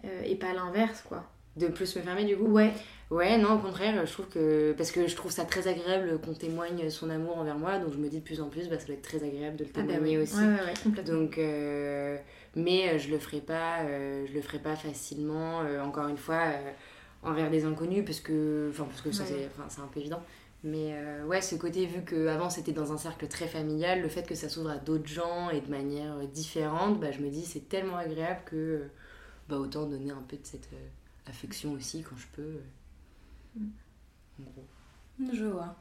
euh, et pas l'inverse, quoi. De plus me fermer du coup? Ouais. Ouais, non, au contraire, je trouve que. Parce que je trouve ça très agréable qu'on témoigne son amour envers moi, donc je me dis de plus en plus, bah, ça doit être très agréable de le ah bah témoigner aussi. Ouais, ouais, complètement. Donc, euh, mais euh, je le ferai pas, euh, je le ferai pas facilement, encore une fois, envers des inconnus, parce que. Enfin, parce que ça, c'est c'est un peu évident. Mais ouais, ce côté, vu qu'avant c'était dans un cercle très familial, le fait que ça s'ouvre à d'autres gens et de manière différente, bah, je me dis c'est tellement agréable que bah, autant donner un peu de cette affection aussi quand je peux. Je vois.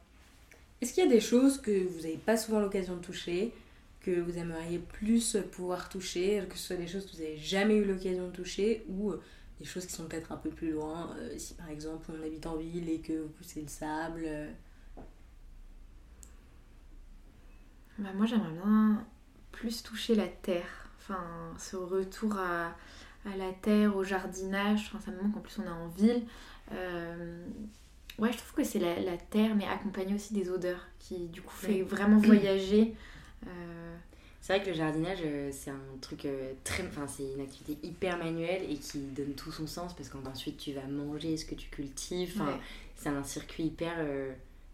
Est-ce qu'il y a des choses que vous n'avez pas souvent l'occasion de toucher, que vous aimeriez plus pouvoir toucher, que ce soit des choses que vous n'avez jamais eu l'occasion de toucher, ou euh, des choses qui sont peut-être un peu plus loin, euh, si par exemple on habite en ville et que vous poussez le sable euh. bah, Moi j'aimerais bien plus toucher la terre, enfin ce retour à, à la terre, au jardinage, enfin, ça me manque en plus on est en ville. Euh, ouais, je trouve que c'est la, la, terre, mais accompagnée aussi des odeurs, qui du coup fait vraiment voyager. Euh, c'est vrai que le jardinage, euh, c'est un truc très. Enfin, c'est une activité hyper manuelle et qui donne tout son sens parce qu'ensuite tu vas manger ce que tu cultives. Enfin, C'est un circuit hyper,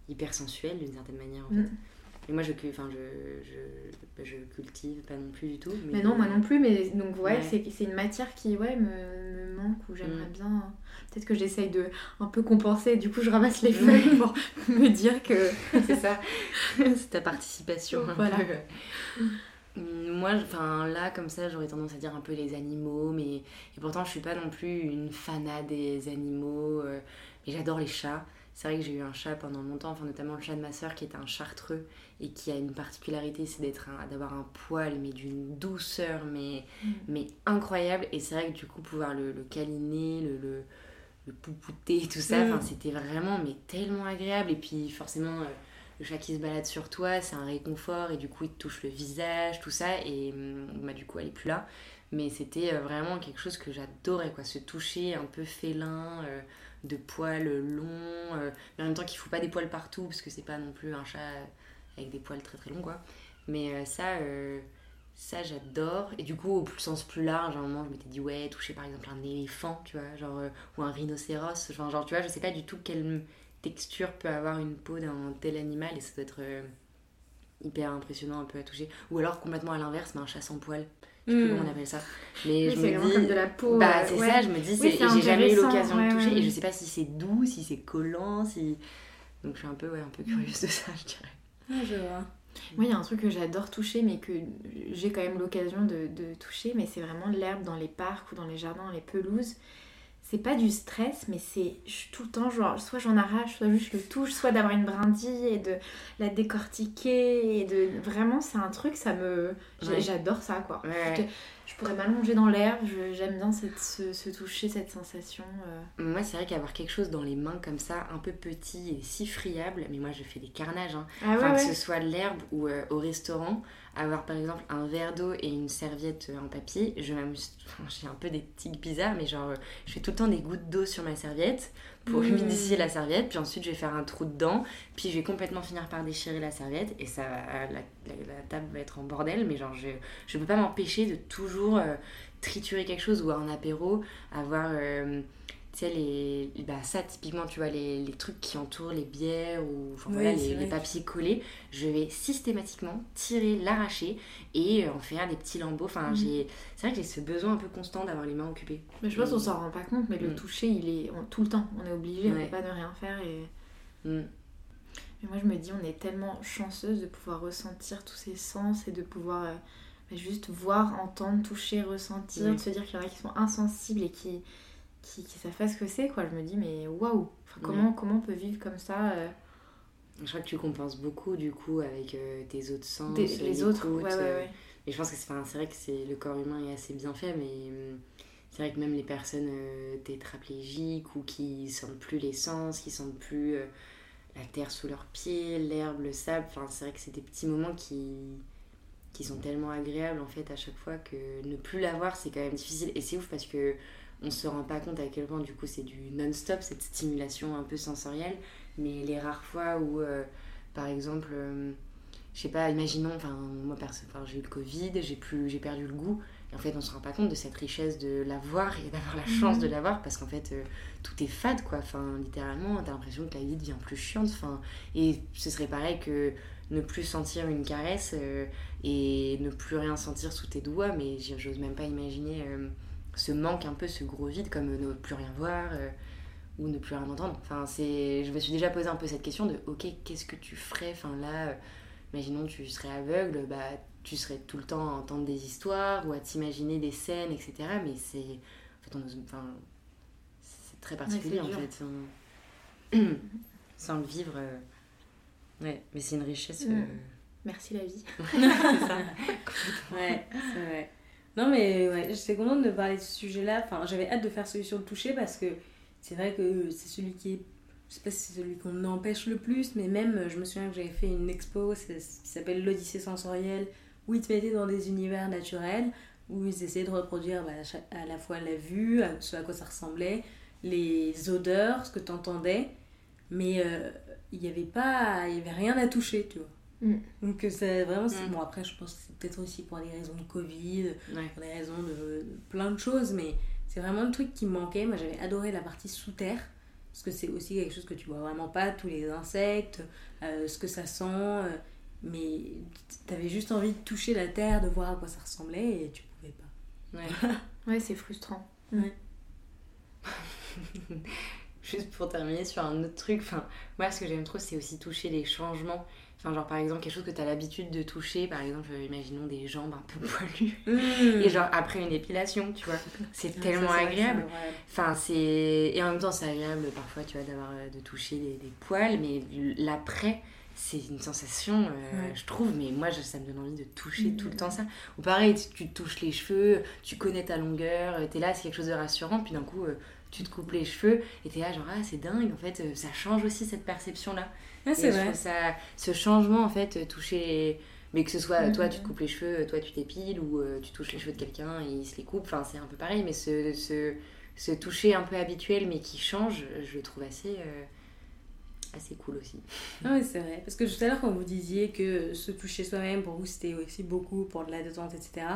hyper sensuel d'une certaine manière en mm. fait. Et moi, je, enfin, je, je, je, cultive pas non plus du tout. Mais, non, moi non plus. Mais donc, ouais, c'est c'est une matière qui ouais, me, me manque ou j'aimerais mm. bien. Peut-être que j'essaye de un peu compenser. Du coup, je ramasse les feuilles pour <laughs> me dire que. <laughs> c'est ça. <laughs> c'est ta participation. Voilà. Mm, moi, enfin là, comme ça, j'aurais tendance à dire un peu les animaux, mais et pourtant, je suis pas non plus une fanat des animaux. Euh, mais j'adore les chats. C'est vrai que j'ai eu un chat pendant longtemps, enfin notamment le chat de ma soeur qui est un chartreux et qui a une particularité, c'est d'être d'avoir un poil mais d'une douceur mais, mm. mais incroyable. Et c'est vrai que du coup pouvoir le, le câliner, le, le, le, poupouter, tout ça, mm. c'était vraiment mais tellement agréable. Et puis forcément euh, le chat qui se balade sur toi, c'est un réconfort et du coup il te touche le visage, tout ça. Et mm, bah, du coup elle est plus là. Mais c'était euh, vraiment quelque chose que j'adorais, quoi, se toucher un peu félin. Euh, de poils longs, mais en même temps qu'il faut pas des poils partout parce que c'est pas non plus un chat avec des poils très très longs quoi. Mais euh, ça, euh, ça j'adore. Et du coup, au sens plus large, à un moment, je m'étais dit, ouais, toucher par exemple un éléphant, tu vois, genre, euh, ou un rhinocéros. Genre, genre, tu vois, je sais pas du tout quelle texture peut avoir une peau d'un tel animal et ça doit être hyper impressionnant un peu à toucher. Ou alors complètement à l'inverse, mais un chat sans poils. Je sais plus comment on hmm. appelle ça. Mais je me dis. comme de la peau. Bah, c'est ça, je me dis, j'ai jamais eu l'occasion de toucher et je sais pas si c'est doux, si c'est collant, si. Donc je suis un peu, ouais, un peu curieuse de ça, je dirais. Ah, je vois. Moi, il y a un truc que j'adore toucher, mais que j'ai quand même l'occasion de, de, toucher, mais c'est vraiment l'herbe dans les parcs ou dans les jardins, dans les pelouses. C'est pas du stress, mais c'est tout le temps, genre, soit j'en arrache, soit juste je le touche, soit d'avoir une brindille et de la décortiquer. Et de. Vraiment, c'est un truc, ça me. J'adore ça, quoi je pourrais m'allonger dans l'herbe, j'aime bien cette, ce, toucher, cette sensation. Euh. Moi, c'est vrai qu'avoir quelque chose dans les mains comme ça, un peu petit et si friable, mais moi je fais des carnages, hein. Ah enfin, que ce soit de l'herbe ou euh, au restaurant, avoir par exemple un verre d'eau et une serviette en papier, je m'amuse, j'ai un peu des tics bizarres, mais genre je fais tout le temps des gouttes d'eau sur ma serviette pour mmh. humidifier la serviette, puis ensuite je vais faire un trou dedans, puis je vais complètement finir par déchirer la serviette et ça la, la, table va être en bordel, mais genre je je peux pas m'empêcher de toujours euh, triturer quelque chose ou un apéro, avoir euh, tu sais, les, bah, ça typiquement, tu vois, les, les, trucs qui entourent les bières ou voilà, les, les, papiers collés, je vais systématiquement tirer, l'arracher et euh, en faire des petits lambeaux. Enfin, mhm. j'ai c'est vrai que j'ai ce besoin un peu constant d'avoir les mains occupées. Mais je pense qu'on s'en rend pas compte, mais le mm. toucher, il est tout le temps. On est obligé, on peut pas de rien faire. Et... Mm. Mais moi, je me dis, on est tellement chanceuse de pouvoir ressentir tous ces sens et de pouvoir euh, bah, juste voir, entendre, toucher, ressentir, de se dire qu'il y en a qui sont insensibles et qui qui, qui savent pas ce que c'est, quoi. Je me dis, mais waouh, comment, comment on peut vivre comme ça euh Je crois que tu compenses beaucoup, du coup, avec euh, tes autres sens, les autres, ouais, ouais, euh, ouais. Et je pense que c'est vrai que c'est le corps humain est assez bien fait, mais hum, c'est vrai que même les personnes tétraplégiques ou qui sentent plus les sens, qui sentent plus la terre sous leurs pieds, l'herbe, le sable, enfin, c'est vrai que c'est des petits moments qui qui sont tellement agréables en fait à chaque fois que ne plus l'avoir c'est quand même difficile. Et c'est ouf parce que on se rend pas compte à quel point du coup c'est du non-stop, cette stimulation un peu sensorielle. Mais les rares fois où, euh, par exemple, euh, je sais pas, imaginons, enfin, moi, j'ai eu le Covid, j'ai plus, j'ai perdu le goût. Et en fait, on se rend pas compte de cette richesse de l'avoir et d'avoir la chance mhm. de l'avoir parce qu'en fait, euh, tout est fade, quoi. Enfin, littéralement, t'as l'impression que la vie devient plus chiante. Enfin, et ce serait pareil que ne plus sentir une caresse euh, et ne plus rien sentir sous tes doigts, mais j'ose même pas imaginer ce manque un peu, ce gros vide, comme ne plus rien voir ou ne plus rien entendre. Enfin, c'est, je me suis déjà posé un peu cette question de, ok, qu'est-ce que tu ferais? Enfin, là, imaginons tu serais aveugle, bah tu serais tout le temps à entendre des histoires ou à t'imaginer des scènes, etc. Mais c'est. En fait, enfin, c'est très particulier en fait. <clears throat> Sans, le vivre. Euh, ouais, mais c'est une richesse. Mm. Euh, Merci la vie. <laughs> c'est ça. <laughs> ouais, c'est vrai. Non, mais ouais, j'étais contente de parler de ce sujet-là. Enfin, j'avais hâte de faire celui sur le toucher parce que c'est vrai que c'est celui qui est je sais pas si c'est celui qu'on empêche le plus, mais même, je me souviens que j'avais fait une expo qui s'appelle l'Odyssée sensorielle, où ils te mettaient dans des univers naturels, où ils essayaient de reproduire bah, à la fois la vue, ce à quoi ça ressemblait, les odeurs, ce que tu entendais, mais euh, il n'y avait pas, il avait rien à toucher, tu vois. Mm. Donc c'est vraiment, mm. bon après je pense que c'est peut-être aussi pour des raisons de Covid, pour des raisons de, plein de choses, mais c'est vraiment le truc qui me manquait. Moi j'avais adoré la partie sous terre, parce que c'est aussi quelque chose que tu vois vraiment pas, tous les insectes, euh, ce que ça sent, euh, mais tu avais juste envie de toucher la terre, de voir à quoi ça ressemblait et tu pouvais pas. Ouais, <laughs> ouais c'est frustrant. Ouais. <laughs> juste pour terminer sur un autre truc, enfin, moi ce que j'aime trop c'est aussi toucher les changements Enfin, genre, par exemple, quelque chose que tu as l'habitude de toucher, par exemple, euh, imaginons des jambes un peu <laughs> poilues. Mmh. Et genre, après une épilation, tu vois, c'est tellement agréable. Enfin, c'est. Et en même temps, c'est agréable parfois, tu vois, d'avoir, euh, de toucher des, poils, mais l'après, c'est une sensation, euh, je trouve, mais moi, ça me donne envie de toucher tout le temps ça. Ou pareil, tu, touches les cheveux, tu connais ta longueur, t'es là, c'est quelque chose de rassurant, puis d'un coup, tu te coupes les cheveux, et t'es là, genre, ah, c'est dingue, en fait, ça change aussi cette perception-là. Ah, c'est vrai. Ça, ce changement, en fait, toucher. Mais que ce soit toi, tu te coupes les cheveux, toi, tu t'épiles, ou euh, tu touches les cheveux de quelqu'un et il se les coupe, enfin, c'est un peu pareil, mais ce, ce, ce, toucher un peu habituel, mais qui change, je le trouve assez. Euh, assez cool aussi. Ah oui, c'est vrai. Parce que tout à l'heure, quand vous disiez que se toucher soi-même, pour vous, c'était aussi beaucoup pour de la détente, etc.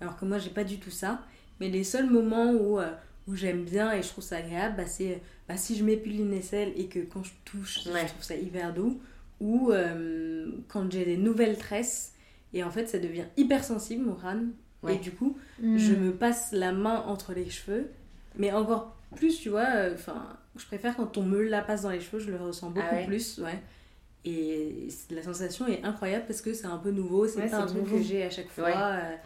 Alors que moi, j'ai pas du tout ça. Mais les seuls moments où, euh, où j'aime bien et je trouve ça agréable, bah, c'est bah, si je m'épile une aisselle et que quand je touche, je trouve ça hyper doux. Ou euh, quand j'ai des nouvelles tresses et en fait ça devient hyper sensible mon crâne. Et du coup, mm. je me passe la main entre les cheveux. Mais encore plus, tu vois, euh, enfin, je préfère quand on me la passe dans les cheveux, je le ressens beaucoup ah plus, ouais. Et la sensation est incroyable parce que c'est un peu nouveau, c'est pas un truc que j'ai à chaque fois. Euh,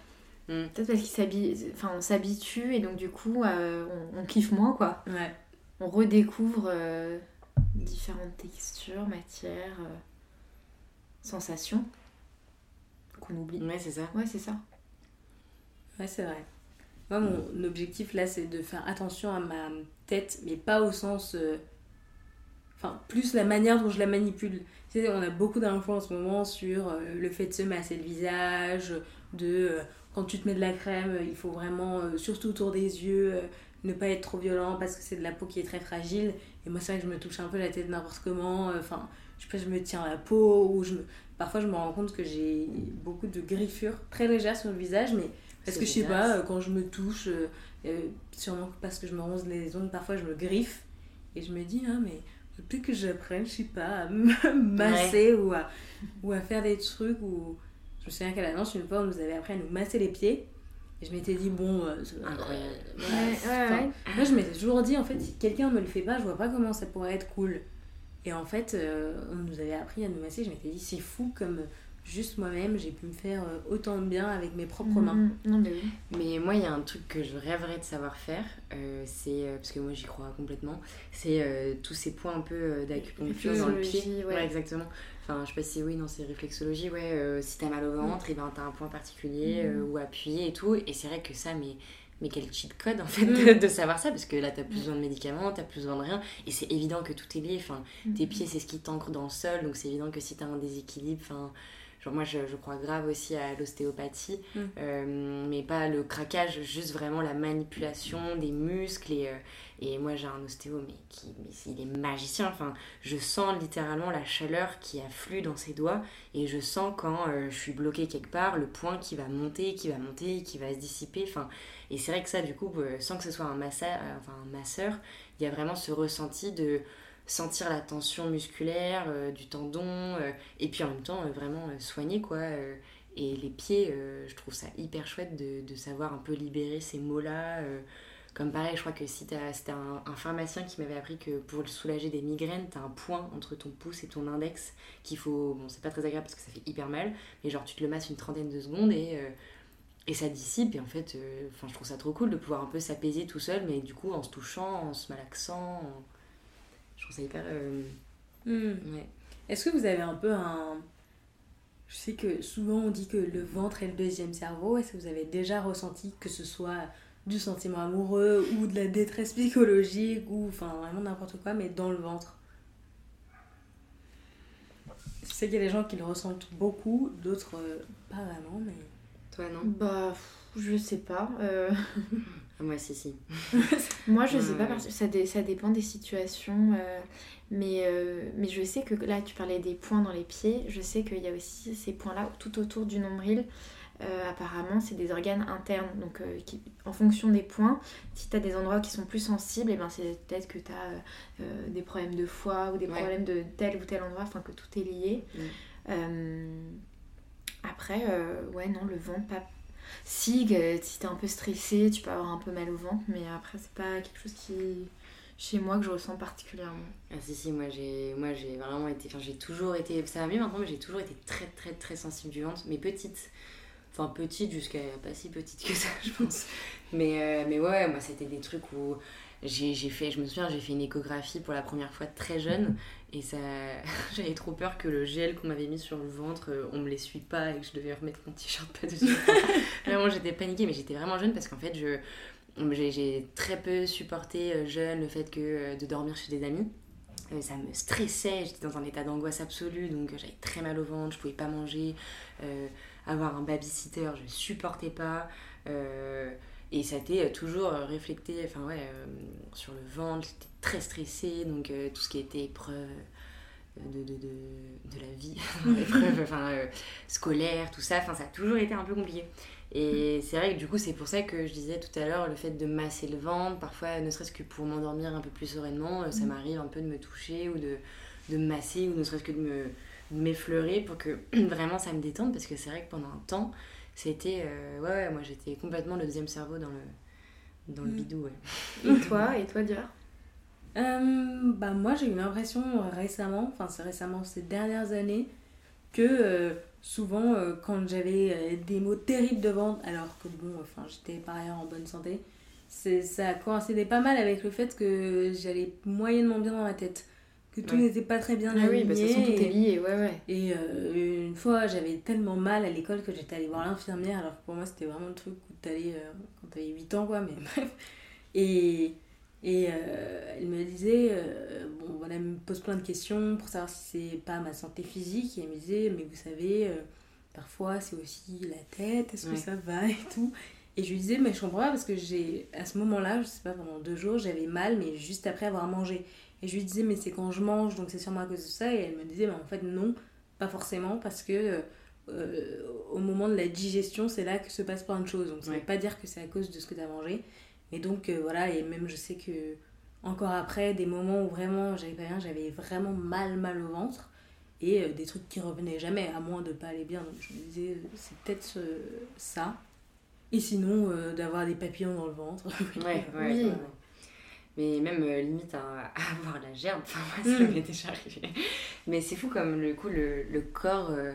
Mm. Peut-être parce qu'on s'habitue et donc du coup euh, on, kiffe moins quoi. Ouais. On redécouvre euh, différentes textures, matières, euh, sensations qu'on oublie. Ouais, c'est ça. Ouais, c'est ça. Ouais, c'est vrai. Moi, mon objectif là, c'est de faire attention à ma tête, mais pas au sens. Enfin, plus la manière dont je la manipule. Tu sais, on a beaucoup d'infos en ce moment sur le fait de se masser le visage, de quand tu te mets de la crème, euh, il faut vraiment, euh, surtout autour des yeux, euh, ne pas être trop violent parce que c'est de la peau qui est très fragile. Et moi, c'est vrai que je me touche un peu la tête n'importe comment. Enfin, je sais pas, je me tiens la peau ou je me... parfois je me rends compte que j'ai beaucoup de griffures très légères sur le visage, mais parce que je sais pas, quand je me touche, sûrement parce que je me ronce les ongles, parfois je me griffe et je me dis, ah, mais peut-être que j'apprenne, je sais pas, à me <laughs> masser ou, à, ou à faire des trucs ou je me souviens qu'à l'annonce, une fois, on nous avait appris à nous masser les pieds. Et je m'étais dit, bon. Euh, Incroyable. ouais, Moi, je m'étais toujours dit, en fait, si quelqu'un me le fait pas, je vois pas comment ça pourrait être cool. Et en fait, euh, on nous avait appris à nous masser. Je m'étais dit, c'est fou comme juste moi-même, j'ai pu me faire euh, autant de bien avec mes propres mains. Mm, mm. Non, mais, oui. mais moi, il y a un truc que je rêverais de savoir faire, c'est, parce que moi j'y crois complètement, c'est tous ces points un peu d'acupuncture dans le pied. Ouais. exactement. Enfin, je sais pas si oui, non, c'est réflexologie, ouais. Euh, si t'as mal au ventre, mm. et ben t'as un point particulier mm. euh, où appuyer et tout. Et c'est vrai que ça, mais, mais quel cheat code en fait mm. de, savoir ça, parce que là t'as plus besoin de médicaments, t'as plus besoin de rien. Et c'est évident que tout est lié. Enfin, tes pieds, c'est ce qui t'ancre dans le sol, donc c'est évident que si t'as un déséquilibre, enfin genre moi je, je crois grave aussi à l'ostéopathie mm. mais pas le craquage juste vraiment la manipulation des muscles et et moi, j'ai un ostéo, mais, qui, mais il est magicien. Enfin, je sens littéralement la chaleur qui afflue dans ses doigts. Et je sens quand euh, je suis bloquée quelque part, le point qui va monter, qui va monter, qui va se dissiper. Enfin, et c'est vrai que ça, du coup, euh, sans que ce soit un masseur, euh, enfin, un masseur, il y a vraiment ce ressenti de sentir la tension musculaire du tendon. et puis en même temps, vraiment soigner, quoi. et les pieds, je trouve ça hyper chouette de, de, savoir un peu libérer ces mots-là comme pareil, je crois que si c'était un, pharmacien qui m'avait appris que pour soulager des migraines, t'as un point entre ton pouce et ton index qu'il faut. Bon, c'est pas très agréable parce que ça fait hyper mal, mais genre tu te le masses une trentaine de secondes et, euh, et ça dissipe. Et en fait, euh, enfin je trouve ça trop cool de pouvoir un peu s'apaiser tout seul, mais du coup en se touchant, en se malaxant. Trouve ça hyper. Euh, hmm. ouais. Est-ce que vous avez un peu un. Je sais que souvent on dit que le ventre est le deuxième cerveau. Est-ce que vous avez déjà ressenti que ce soit du sentiment amoureux ou de la détresse psychologique ou enfin vraiment n'importe quoi, mais dans le ventre? Je sais qu'il y a des gens qui le ressentent beaucoup, d'autres euh, pas vraiment, mais. Toi non? Bah, je sais pas. Euh... <laughs> Moi, si, si. <laughs> Moi, je sais pas, parce que ça, ça dépend des situations. Euh, mais, euh, mais je sais que là, tu parlais des points dans les pieds. Je sais qu'il y a aussi ces points-là tout autour du nombril. Euh, apparemment, c'est des organes internes. Donc, euh, en fonction des points, si tu as des endroits qui sont plus sensibles, et eh ben, c'est peut-être que tu as euh, des problèmes de foie ou des problèmes de tel ou tel endroit, enfin que tout est lié. Mm. après, ouais, non, le ventre, pas. Si, si t'es un peu stressé, tu peux avoir un peu mal au ventre, mais après, c'est pas quelque chose qui chez moi que je ressens particulièrement. Ah si si moi j'ai moi j'ai vraiment été enfin j'ai toujours été ça va mieux maintenant mais j'ai toujours été très très très sensible du ventre mais petite Enfin, petite jusqu'à pas si petite que ça, <laughs> je pense. mais, euh, mais ouais, moi, c'était des trucs où j'ai fait, je me souviens, j'ai fait une échographie pour la première fois très jeune. Et ça, <laughs> j'avais trop peur que le gel qu'on m'avait mis sur le ventre, euh, on me l'essuie pas et que je devais remettre mon t-shirt pas dessus. <laughs> vraiment, j'étais paniquée, mais j'étais vraiment jeune parce qu'en fait, je j'ai très peu supporté euh, jeune le fait que de dormir chez des amis. ça me stressait, j'étais dans un état d'angoisse absolue, donc j'avais très mal au ventre, je pouvais pas manger avoir un babysitter, je supportais pas. Euh, et ça a été toujours réflecté enfin ouais, euh, sur le ventre, j'étais très stressée, donc euh, tout ce qui était épreuve de, de, de, de la vie, <laughs> épreuve enfin, scolaire, tout ça, enfin ça a toujours été un peu compliqué. Et c'est vrai que du coup, c'est pour ça que je disais tout à l'heure, le fait de masser le ventre, parfois, ne serait-ce que pour m'endormir un peu plus sereinement, ça mm. m'arrive un peu de me toucher ou de, de masser, ou ne serait-ce que de me, m'effleurer pour que <clears throat> vraiment ça me détende parce que c'est vrai que pendant un temps c'était euh, ouais, ouais, moi j'étais complètement le deuxième cerveau dans le dans le mm. bidou ouais. et toi et toi Dior? Euh, bah moi j'ai eu l'impression récemment enfin c'est récemment ces dernières années que euh, souvent quand j'avais des mots terribles de ventre alors que bon enfin j'étais par ailleurs en bonne santé ça coïncidait pas mal avec le fait que j'allais moyennement bien dans ma tête que tout n'était pas très bien ah oui, tout est lié, ouais, ouais. Et euh, une fois, j'avais tellement mal à l'école que j'étais allée voir l'infirmière, alors que pour moi, c'était vraiment le truc où t'allais euh, quand t'avais 8 ans, quoi, mais <laughs> bref. Et, et euh, elle me disait, bon, voilà, elle me pose plein de questions pour savoir si c'est pas ma santé physique, et elle me disait, mais vous savez, parfois, c'est aussi la tête, est-ce que ça va et tout. Et je lui disais, mais je comprends pas parce que j'ai, à ce moment-là, je sais pas, pendant deux jours, j'avais mal, mais juste après avoir mangé. Et je lui disais, mais c'est quand je mange, donc c'est sûrement à cause de ça. Et elle me disait, mais en fait, non, pas forcément, parce que euh, au moment de la digestion, c'est là que se passe plein de choses. Donc ça ne veut pas dire que c'est à cause de ce que tu as mangé. Mais donc euh, voilà, et même je sais que encore après, des moments où vraiment j'avais pas bien, j'avais vraiment mal, mal au ventre. Et euh, des trucs qui revenaient jamais, à moins de pas aller bien. Donc je me disais, c'est peut-être ça. Et sinon, d'avoir des papillons dans le ventre. <laughs> ouais, ouais, oui. Mais même euh, limite <laughs> à, avoir la gerbe, enfin moi ça mm. m'est déjà arrivé. Mais c'est fou comme le coup, le, le corps, euh,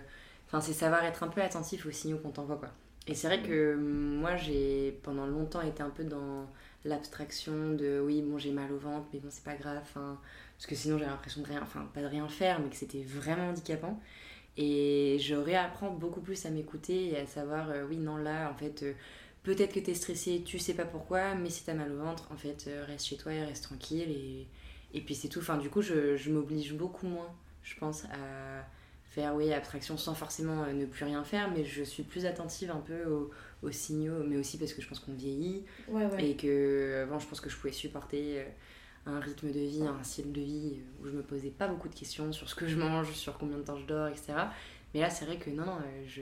enfin c'est savoir être un peu attentif aux signaux qu'on t'envoie quoi. Et c'est vrai que moi j'ai pendant longtemps été un peu dans l'abstraction de oui bon j'ai mal au ventre mais bon c'est pas grave, parce que sinon j'ai l'impression de rien, enfin pas de rien faire mais que c'était vraiment handicapant. Et je réapprends beaucoup plus à m'écouter et à savoir euh, oui non là en fait Peut-être que tu es stressé, tu sais pas pourquoi, mais si tu as mal au ventre, en fait, euh, reste chez toi et reste tranquille. Et, et puis c'est tout. Enfin, du coup, je, je m'oblige beaucoup moins, je pense, à faire, oui, abstraction sans forcément ne plus rien faire, mais je suis plus attentive un peu aux, signaux, mais aussi parce que je pense qu'on vieillit. Et que avant, je pense que je pouvais supporter un rythme de vie, un style de vie où je me posais pas beaucoup de questions sur ce que je mange, sur combien de temps je dors, etc. Mais là, c'est vrai que non, non, euh, je.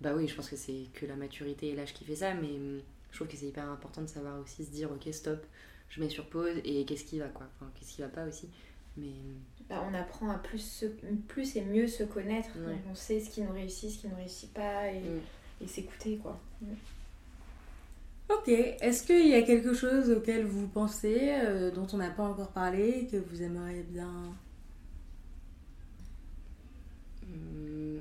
Bah oui, je pense que c'est que la maturité et l'âge qui fait ça, mais hum, je trouve que c'est hyper important de savoir aussi se dire, ok, stop, je mets sur pause et qu'est-ce qui va, quoi. Enfin, qu'est-ce qui va pas aussi. Mais. Hum. Bah, on apprend à plus, plus et mieux se connaître. on sait ce qui nous réussit, ce qui nous réussit pas et, et s'écouter, quoi. Ok, est-ce qu'il y a quelque chose auquel vous pensez, euh, dont on n'a pas encore parlé, que vous aimeriez bien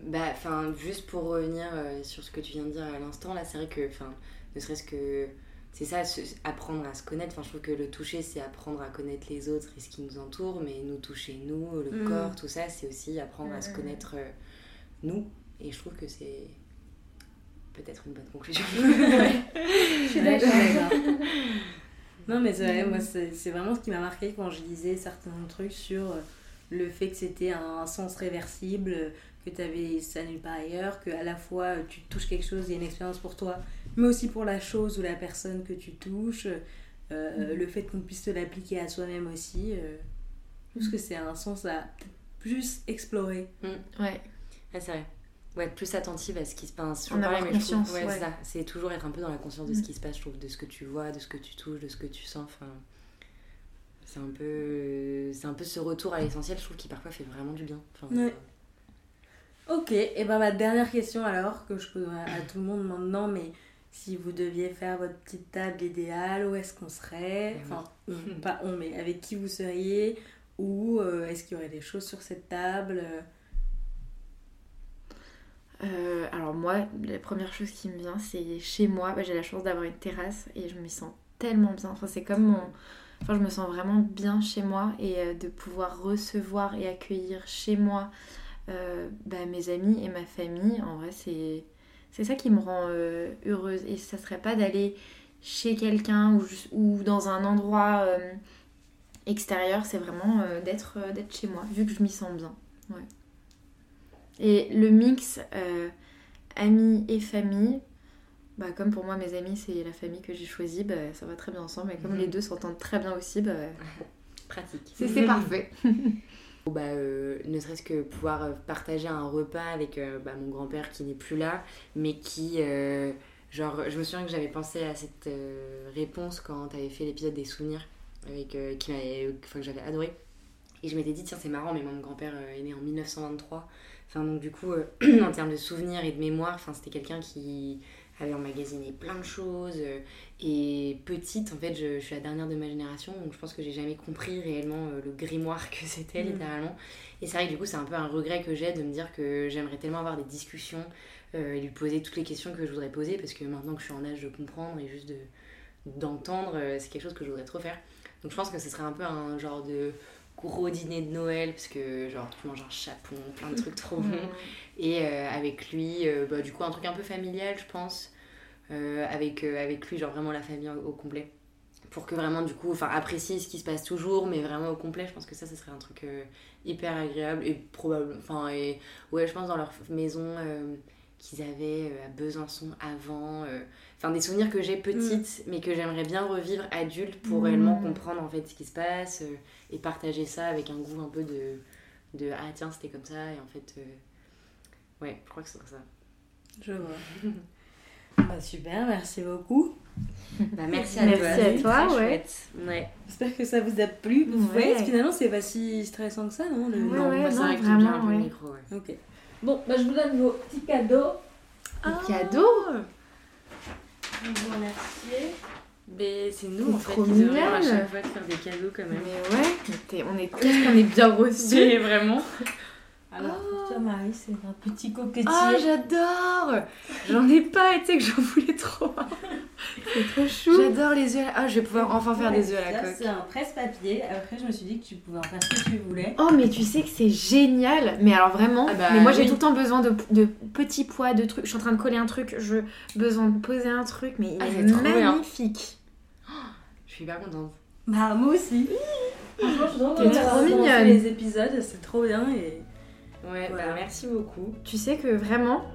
bah, enfin, juste pour revenir euh, sur ce que tu viens de dire à l'instant, là, c'est vrai que, enfin, ne serait-ce que, c'est ça, apprendre à se connaître. Enfin, je trouve que le toucher, c'est apprendre à connaître les autres et ce qui nous entoure, mais nous toucher, nous, le hmm. corps, tout ça, c'est aussi apprendre à se connaître euh, nous. Et je trouve que c'est peut-être une bonne conclusion. <laughs> je suis d'accord. <laughs> non, mais c'est moi, c'est vraiment ce qui m'a marqué quand je lisais certains trucs sur euh, le fait que c'était un sens réversible, que tu avais ça nulle part ailleurs, que à la fois euh, tu touches quelque chose, il y a une expérience pour toi, mais aussi pour la chose ou la personne que tu touches, euh, mm. le fait qu'on puisse te l'appliquer à soi-même aussi. je pense que c'est un sens à plus explorer. Mm. Ouais, c'est vrai ouais, être plus attentive à ce qui se passe. En avoir conscience. c'est toujours être un peu dans la conscience de ce mm. qui se passe, je trouve, de ce que tu vois, de ce que tu touches, de ce que tu sens. Enfin, c'est un peu, c'est un peu ce retour à l'essentiel, je trouve, qui parfois fait vraiment du bien. Enfin, Ok, et ben ma dernière question alors, que je pose à tout le monde maintenant, mais si vous deviez faire votre petite table idéale, où est-ce qu'on serait? Eh Enfin, <laughs> pas on, mais avec qui vous seriez? Ou euh, est-ce qu'il y aurait des choses sur cette table? Euh, alors moi, la première chose qui me vient, c'est chez moi. Bah, j'ai la chance d'avoir une terrasse et je me sens tellement bien. Enfin, c'est comme mon... Enfin, je me sens vraiment bien chez moi et euh, de pouvoir recevoir et accueillir chez moi euh, bah, mes amis et ma famille, en vrai, c'est, c'est ça qui me rend heureuse. Et ça serait pas d'aller chez quelqu'un ou, dans un endroit extérieur, c'est vraiment d'être, d'être chez moi, vu que je m'y sens bien. Ouais. Et le mix euh, amis et famille, bah, comme pour moi mes amis c'est la famille que j'ai choisie, bah, ça va très bien ensemble. Et comme les mhm. deux s'entendent très bien aussi, bah, <laughs> pratique. C'est parfait. <laughs> bah, euh, ne serait-ce que pouvoir euh, partager un repas avec bah, mon grand-père qui n'est plus là, mais qui... genre, je me souviens que j'avais pensé à cette réponse quand tu avais fait l'épisode des souvenirs, avec, qui que j'avais adoré. Et je m'étais dit, tiens, c'est marrant, mais mon grand-père est né en 1923. Enfin, donc du coup, euh, <clears throat> en termes de souvenirs et de mémoire, enfin, c'était quelqu'un qui avait emmagasiné plein de choses. Euh, et petite, en fait, je, suis la dernière de ma génération, donc je pense que j'ai jamais compris réellement euh, le grimoire que c'était, mm. littéralement. Et c'est vrai que du coup, c'est un peu un regret que j'ai de me dire que j'aimerais tellement avoir des discussions et lui poser toutes les questions que je voudrais poser, parce que maintenant que je suis en âge de comprendre et juste de d'entendre, c'est quelque chose que je voudrais trop faire. Donc je pense que ce serait un peu un genre de gros dîner de Noël parce que genre tu manges un chapon, plein de trucs trop bons. Et euh, avec lui, euh, bah, du coup un truc un peu familial je pense. Euh, avec, avec lui, genre vraiment la famille au, complet. Pour que vraiment du coup, enfin apprécier ce qui se passe toujours, mais vraiment au complet, je pense que ça, ce serait un truc hyper agréable et probable. Enfin, et ouais, je pense dans leur maison qu'ils avaient à Besançon avant enfin des souvenirs que j'ai petites mm. mais que j'aimerais bien revivre adulte pour réellement mm. comprendre en fait ce qui se passe euh, et partager ça avec un goût un peu de, de ah tiens c'était comme ça et en fait euh, ouais je crois que c'est ça je vois <laughs> bah, super merci beaucoup bah, merci à merci toi, à toi ouais. ouais. j'espère que ça vous a plu ouais. finalement c'est pas si stressant que ça non le... non, ouais, non, vraiment, le micro ok bon bah je vous donne vos petits cadeaux ah. cadeaux vous remercier. Mais c'est nous en fait qui devrions à chaque fois de faire des cadeaux quand même. Mais ouais, on est, qu'est-ce qu'on est bien reçus. vraiment. Alors, oh. toi, Marie, c'est un petit coquetier. Ah, j'adore J'en ai pas, et tu sais que j'en voulais trop. c'est trop chou. J'adore les œufs. Ah, je vais pouvoir enfin faire des œufs à la coque. C'est un presse-papier. Après, je me suis dit que tu pouvais en faire ce que tu voulais. Oh, mais tu sais que c'est génial. Mais alors, vraiment. Ah bah mais moi, j'ai tout le temps besoin de, de, petits poids, de trucs. Je suis en train de coller un truc. Je besoin de poser un truc. Mais il ah, est, magnifique. je suis hyper contente. Bah, moi aussi. Franchement, je suis trop mignonne. Les épisodes, c'est trop bien. Et Ouais, bah merci beaucoup. Tu sais que vraiment,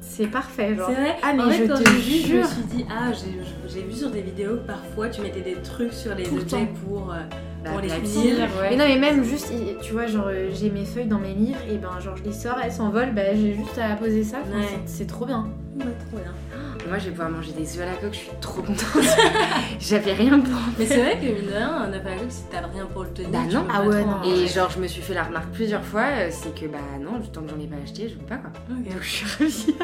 c'est parfait. C'est vrai. Ah, mais en fait, je quand te j'ai vu, je me jure. suis dit, ah, j'ai- j'ai vu sur des vidéos que parfois tu mettais des trucs sur les Tout objets pour, euh, Bah, pour les finir. ouais. Mais non, mais même juste, tu vois, genre, euh, j'ai mes feuilles dans mes livres, et ben, genre, je les sors, elles s'envolent, bah, j'ai juste à poser ça. Ouais. c'est- C'est trop bien. Ouais, trop bien. Moi, je vais pouvoir manger des œufs à la coque, je suis trop contente. <laughs> J'avais rien pour. Mais c'est vrai que mine de rien, un œuf à la coque, si t'as rien pour le tenir, Bah non. Ah ouais, non. Et genre, je me suis fait la remarque plusieurs fois, euh, c'est que bah non, du temps que j'en ai pas acheté, je veux pas quoi. Donc je suis ravie.